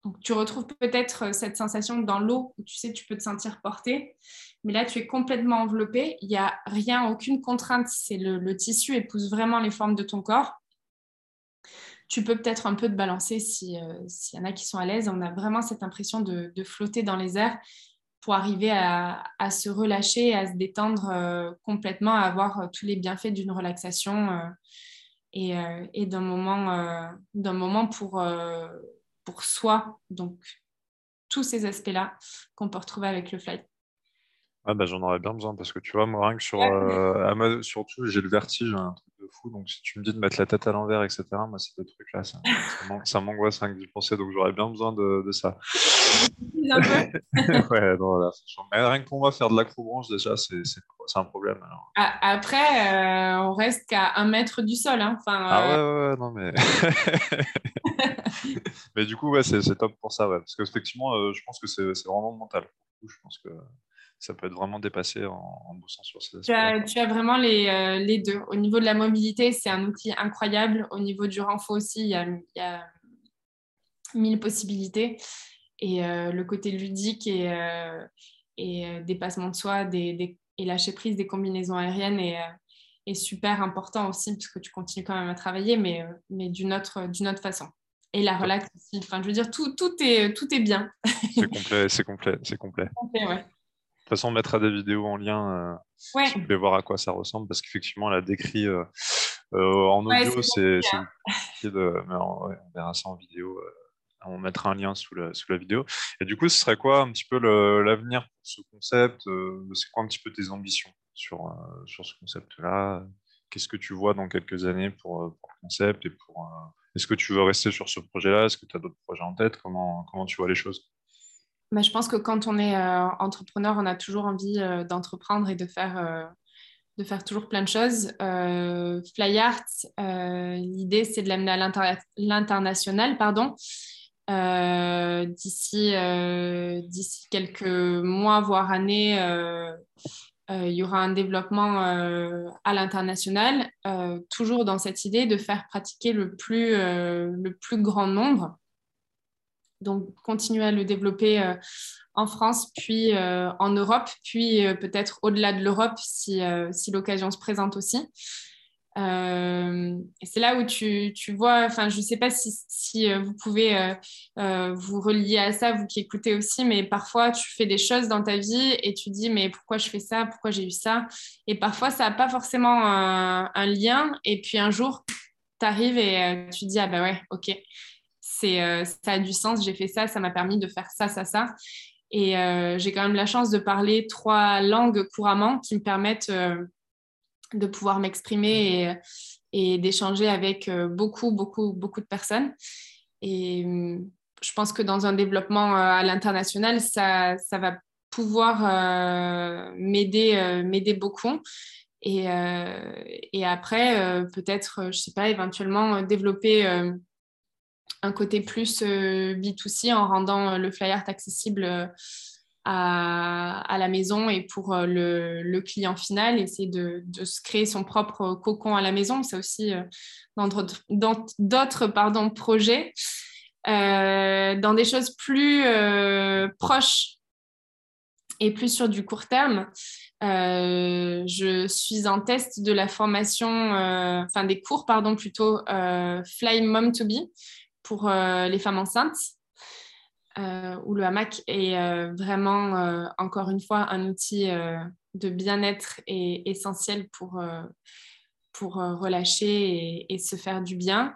Donc, tu retrouves peut-être euh, cette sensation dans l'eau où tu sais, tu peux te sentir porté, mais là, tu es complètement enveloppé. Il n'y a rien, aucune contrainte. C'est le, tissu épouse vraiment les formes de ton corps. Tu peux peut-être un peu te balancer euh, s'il y en a qui sont à l'aise. On a vraiment cette impression de, flotter dans les airs pour arriver à, se relâcher, à se détendre euh, complètement, à avoir tous les bienfaits d'une relaxation et, euh, et d'un moment, euh, d'un moment pour, euh, pour soi. Donc, tous ces aspects-là qu'on peut retrouver avec le fly. Ah bah, j'en aurais bien besoin parce que tu vois, moi, rien que sur, euh, surtout, j'ai le vertige, un truc de fou. Donc, si tu me dis de mettre la tête à l'envers, etc., moi, c'est des trucs là, ça, ça m'angoisse rien que d'y penser. Donc, j'aurais bien besoin de, de ça. ouais, non, là, Mais rien que pour moi, faire de l'acrobranche, déjà, c'est un problème. Alors. Après, euh, on reste qu'à un mètre du sol. Hein. Enfin, ah ouais, ouais, ouais, non, mais. mais du coup, ouais, c'est top pour ça, ouais. Parce qu'effectivement, euh, je pense que c'est vraiment mental. Je pense que ça peut être vraiment dépassé en, en bossant sur ces tu as, tu as, vraiment les, euh, les, deux. Au niveau de la mobilité, c'est un outil incroyable. Au niveau du renfort aussi, il y a, il y a mille possibilités. Et euh, le côté ludique et, euh, et dépassement de soi des, et lâcher prise des combinaisons aériennes est, est, super important aussi, parce que tu continues quand même à travailler, mais, mais d'une autre, autre façon et la relax aussi. Enfin, je veux dire, tout, tout, est, tout est bien. c'est complet, c'est complet, c'est complet. ouais. De toute façon, on mettra des vidéos en lien euh, ouais. si vous voulez voir à quoi ça ressemble, parce qu'effectivement, elle a décrit euh, euh, en audio, c'est de. Mais on, verra ça en vidéo. on mettra un lien sous la, sous la vidéo. Et du coup, ce serait quoi un petit peu l'avenir pour ce concept C'est quoi un petit peu tes ambitions sur, sur ce concept-là? Qu'est-ce que tu vois dans quelques années pour, pour le concept et pour Est-ce que tu veux rester sur ce projet-là? Est-ce que tu as d'autres projets en tête? Comment, comment tu vois les choses? Je pense que quand on est euh, entrepreneur, on a toujours envie euh, d'entreprendre et de faire, euh, de faire toujours plein de choses. Fly Art, l'idée, c'est de l'amener à l'international, pardon. d'ici, d'ici quelques mois, voire années, il y aura un développement à l'international, toujours dans cette idée de faire pratiquer le plus, le plus grand nombre. Donc, continuer à le développer en France, puis en Europe, puis peut-être au-delà de l'Europe si, si l'occasion se présente aussi. Euh, c'est là où tu, tu vois, enfin, je ne sais pas si, euh, vous pouvez euh, vous relier à ça, vous qui écoutez aussi, mais parfois tu fais des choses dans ta vie et tu dis, mais pourquoi je fais ça, pourquoi j'ai eu ça? Et parfois, ça n'a pas forcément un, lien. Et puis un jour, tu arrives et tu dis, ah ben ouais, ok, c'est, ça a du sens, j'ai fait ça, ça m'a permis de faire ça, ça, ça. Et j'ai quand même la chance de parler trois langues couramment qui me permettent de pouvoir m'exprimer et, d'échanger avec euh, beaucoup, beaucoup, beaucoup de personnes. Et je pense que dans un développement euh, à l'international, ça, ça, va pouvoir euh, m'aider, m'aider beaucoup. Et, et après, peut-être, je ne sais pas, éventuellement développer un côté plus B2C en rendant le flyer accessible à, la maison et pour euh, le, client final, essayer de, se créer son propre cocon à la maison. C'est aussi euh, dans d'autres projets, euh, dans des choses plus proches et plus sur du court terme. je suis en test de la formation, enfin des cours, pardon, plutôt Fly Mom to Be pour les femmes enceintes. Euh, où le hamac est euh, vraiment, euh, encore une fois, un outil de bien-être et essentiel pour, pour relâcher et, se faire du bien.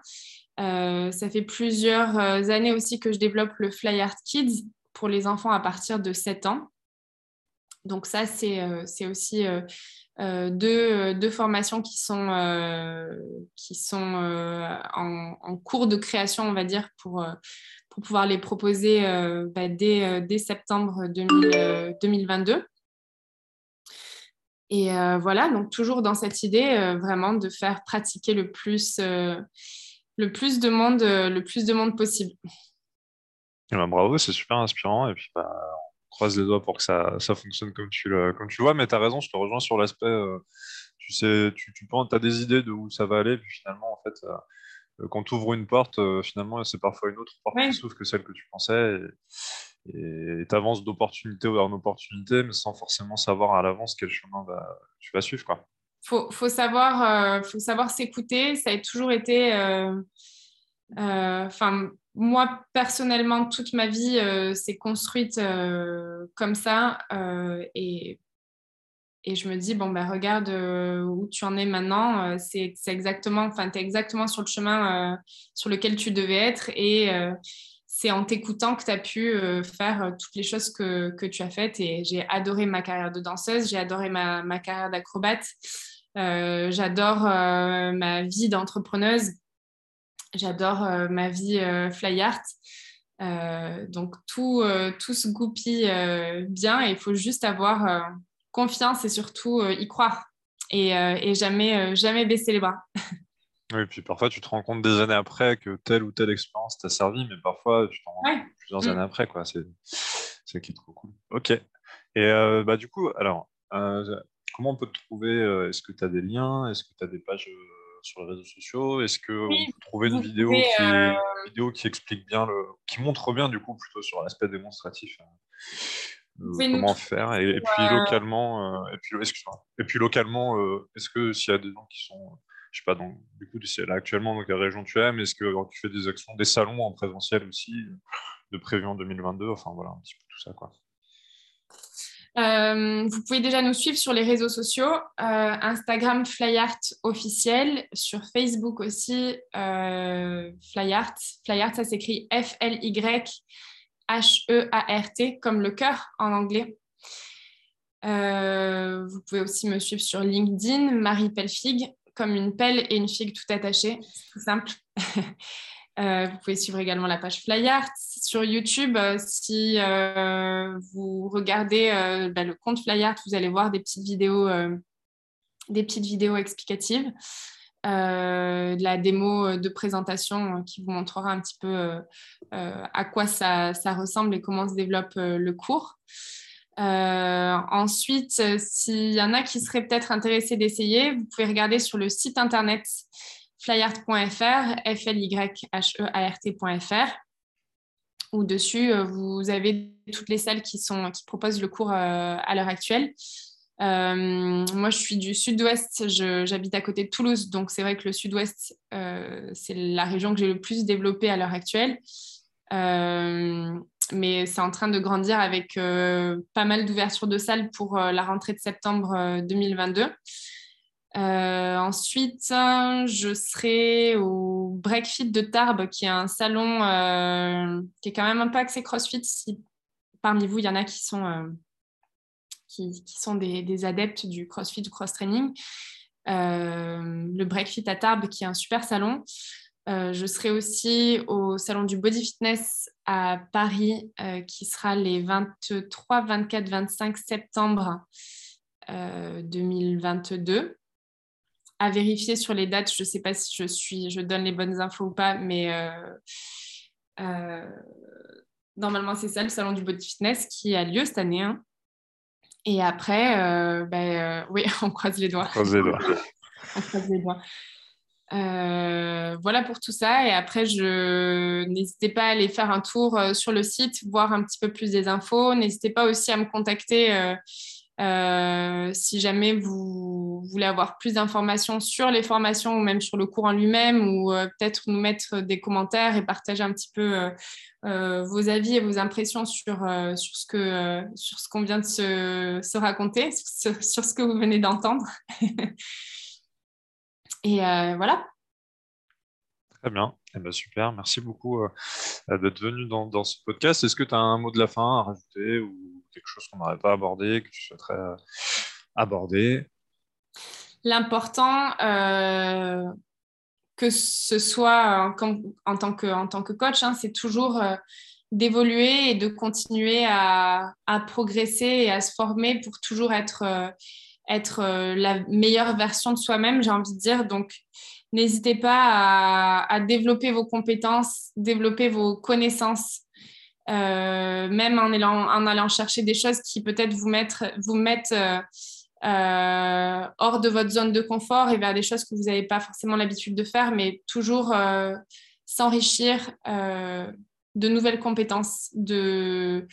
ça fait plusieurs années aussi que je développe le Fly Art Kids pour les enfants à partir de 7 ans. Donc ça, c'est aussi deux, deux, formations qui sont, qui sont en, en, cours de création, on va dire, pour, pour pouvoir les proposer euh, bah, dès, euh, dès, septembre 2022. Euh, Et voilà, donc toujours dans cette idée vraiment de faire pratiquer le plus, le plus de monde, le plus de monde possible. Eh ben, bravo, c'est super inspirant. Et puis, bah, croise les doigts pour que ça, ça fonctionne comme tu, le, comme tu vois. Mais tu as raison, je te rejoins sur l'aspect. tu sais, tu, tu as des idées de où ça va aller. Puis finalement, en fait, euh, quand tu ouvres une porte, euh, finalement, c'est parfois une autre porte qui s'ouvre que celle que tu pensais. Et tu avances d'opportunité vers une opportunité, mais sans forcément savoir à l'avance quel chemin tu vas suivre. Quoi. Faut, faut savoir, euh, faut savoir s'écouter. Ça a toujours été. Enfin, moi personnellement, toute ma vie s'est construite comme ça. et et je me dis, bon, ben, regarde euh, où tu en es maintenant. Euh, c'est exactement, enfin, tu es exactement sur le chemin euh, sur lequel tu devais être. Et c'est en t'écoutant que tu as pu faire toutes les choses que, tu as faites. Et j'ai adoré ma carrière de danseuse, j'ai adoré ma carrière d'acrobate, j'adore ma vie d'entrepreneuse, j'adore ma vie fly art. donc tout, tout se goupille bien et il faut juste avoir confiance et surtout euh, y croire et, euh, jamais, euh, jamais baisser les bras. Oui, puis parfois tu te rends compte des années après que telle ou telle expérience t'a servi, mais parfois tu t'en rends compte plusieurs mm. années après. quoi. C'est ça qui est trop cool. Ok. Et bah, du coup, alors, comment on peut te trouver Est-ce que tu as des liens? Est-ce que tu as des pages sur les réseaux sociaux? Est-ce qu'on peut trouver une vidéo, qui, une vidéo qui explique bien, le, qui montre bien du coup plutôt sur l'aspect démonstratif euh, comment faire et, puis localement euh, et puis et puis localement euh, est-ce que s'il y a des gens qui sont je sais pas donc du coup là actuellement dans quelle région tu aimes est-ce que tu fais des actions des salons en présentiel aussi de prévu en 2022 enfin voilà un petit peu tout ça quoi vous pouvez déjà nous suivre sur les réseaux sociaux, Instagram Flyart officiel, sur Facebook aussi Flyart. Flyart, ça s'écrit F-L-Y H-E-A-R-T, comme le cœur en anglais. Euh, vous pouvez aussi me suivre sur LinkedIn, Marie Pelfig, comme une pelle et une figue tout attachée, tout simple. Euh, vous pouvez suivre également la page Flyart. Sur YouTube, euh, si vous regardez bah, le compte Flyart, vous allez voir des petites vidéos, des petites vidéos explicatives. de la démo de présentation qui vous montrera un petit peu à quoi ça, ressemble et comment se développe le cours. ensuite, s'il y en a qui seraient peut-être intéressés d'essayer, vous pouvez regarder sur le site internet flyart.fr, f l y h e a r t.fr où dessus, euh, vous avez toutes les salles qui, sont, qui proposent le cours euh, à l'heure actuelle. Euh, moi, je suis du sud-ouest, j'habite à côté de Toulouse, donc c'est vrai que le sud-ouest, c'est la région que j'ai le plus développée à l'heure actuelle. mais c'est en train de grandir avec pas mal d'ouvertures de salles pour la rentrée de septembre 2022. Euh, ensuite, je serai au Breakfit de Tarbes, qui est un salon euh, qui est quand même un peu axé CrossFit. Si parmi vous, il y en a qui sont, euh, des, adeptes du CrossFit, du cross-training. le Breakfit à Tarbes, qui est un super salon. je serai aussi au salon du Body Fitness à Paris, qui sera les 23, 24, 25 septembre 2022 à vérifier sur les dates. Je ne sais pas si je, suis, je donne les bonnes infos ou pas, mais euh, euh, normalement, c'est ça le salon du body fitness qui a lieu cette année. Hein. Et après, euh, ben, oui, on croise les doigts. On croise les doigts. on croise les doigts. voilà pour tout ça. Et après, je n'hésitez pas à aller faire un tour sur le site, voir un petit peu plus des infos. N'hésitez pas aussi à me contacter euh, si jamais vous voulez avoir plus d'informations sur les formations ou même sur le cours en lui-même, ou euh, peut-être nous mettre des commentaires et partager un petit peu euh, vos avis et vos impressions sur, sur ce que sur ce qu'on vient de se, raconter, sur, ce que vous venez d'entendre. et voilà. Très bien. Eh ben, super. Merci beaucoup d'être venu dans, dans, ce podcast. Est-ce que tu as un mot de la fin à rajouter ou quelque chose qu'on n'aurait pas abordé, que tu souhaiterais euh, aborder L'important, euh, que ce soit en, tant, que, coach, hein, c'est toujours euh, d'évoluer et de continuer à, progresser et à se former pour toujours être, la meilleure version de soi-même, j'ai envie de dire. Donc, n'hésitez pas à, développer vos compétences, développer vos connaissances même en allant, chercher des choses qui peut-être vous, mettre, vous mettent euh, euh, hors de votre zone de confort et vers des choses que vous n'avez pas forcément l'habitude de faire, mais toujours s'enrichir de nouvelles compétences, de,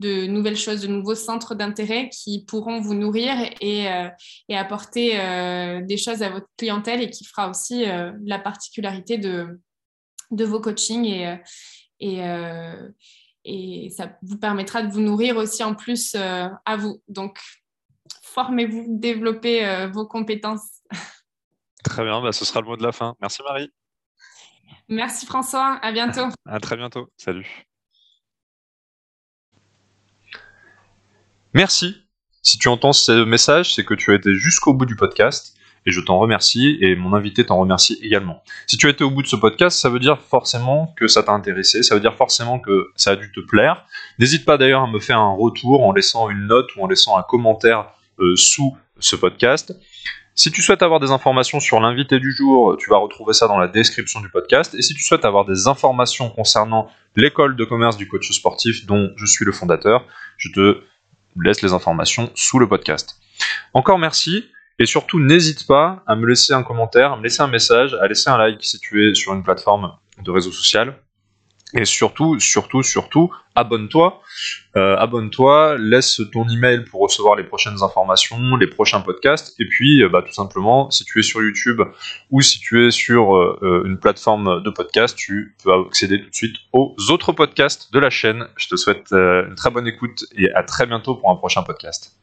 de, nouvelles choses, de nouveaux centres d'intérêt qui pourront vous nourrir et, et apporter des choses à votre clientèle et qui fera aussi la particularité de, de vos coachings et, et ça vous permettra de vous nourrir aussi en plus euh, à vous. Donc, formez-vous, développez euh, vos compétences. Très bien, bah, ce sera le mot de la fin. Merci Marie. Merci François, à bientôt. À très bientôt, salut. Merci. Si tu entends ce message, c'est que tu as été jusqu'au bout du podcast et je t'en remercie et mon invité t'en remercie également. Si tu as été au bout de ce podcast, ça veut dire forcément que ça t'a intéressé, ça veut dire forcément que ça a dû te plaire. N'hésite pas d'ailleurs à me faire un retour en laissant une note ou en laissant un commentaire euh, sous ce podcast. Si tu souhaites avoir des informations sur l'invité du jour, tu vas retrouver ça dans la description du podcast. Et si tu souhaites avoir des informations concernant l'école de commerce du coach sportif dont je suis le fondateur, je te laisse les informations sous le podcast. Encore merci. Et surtout, n'hésite pas à me laisser un commentaire, à me laisser un message, à laisser un like si tu es sur une plateforme de réseau social. Et surtout, surtout, surtout, abonne-toi. Euh, abonne-toi, laisse ton email pour recevoir les prochaines informations, les prochains podcasts. Et puis, euh, bah, tout simplement, si tu es sur YouTube ou si tu es sur euh, une plateforme de podcast, tu peux accéder tout de suite aux autres podcasts de la chaîne. Je te souhaite une très bonne écoute et à très bientôt pour un prochain podcast.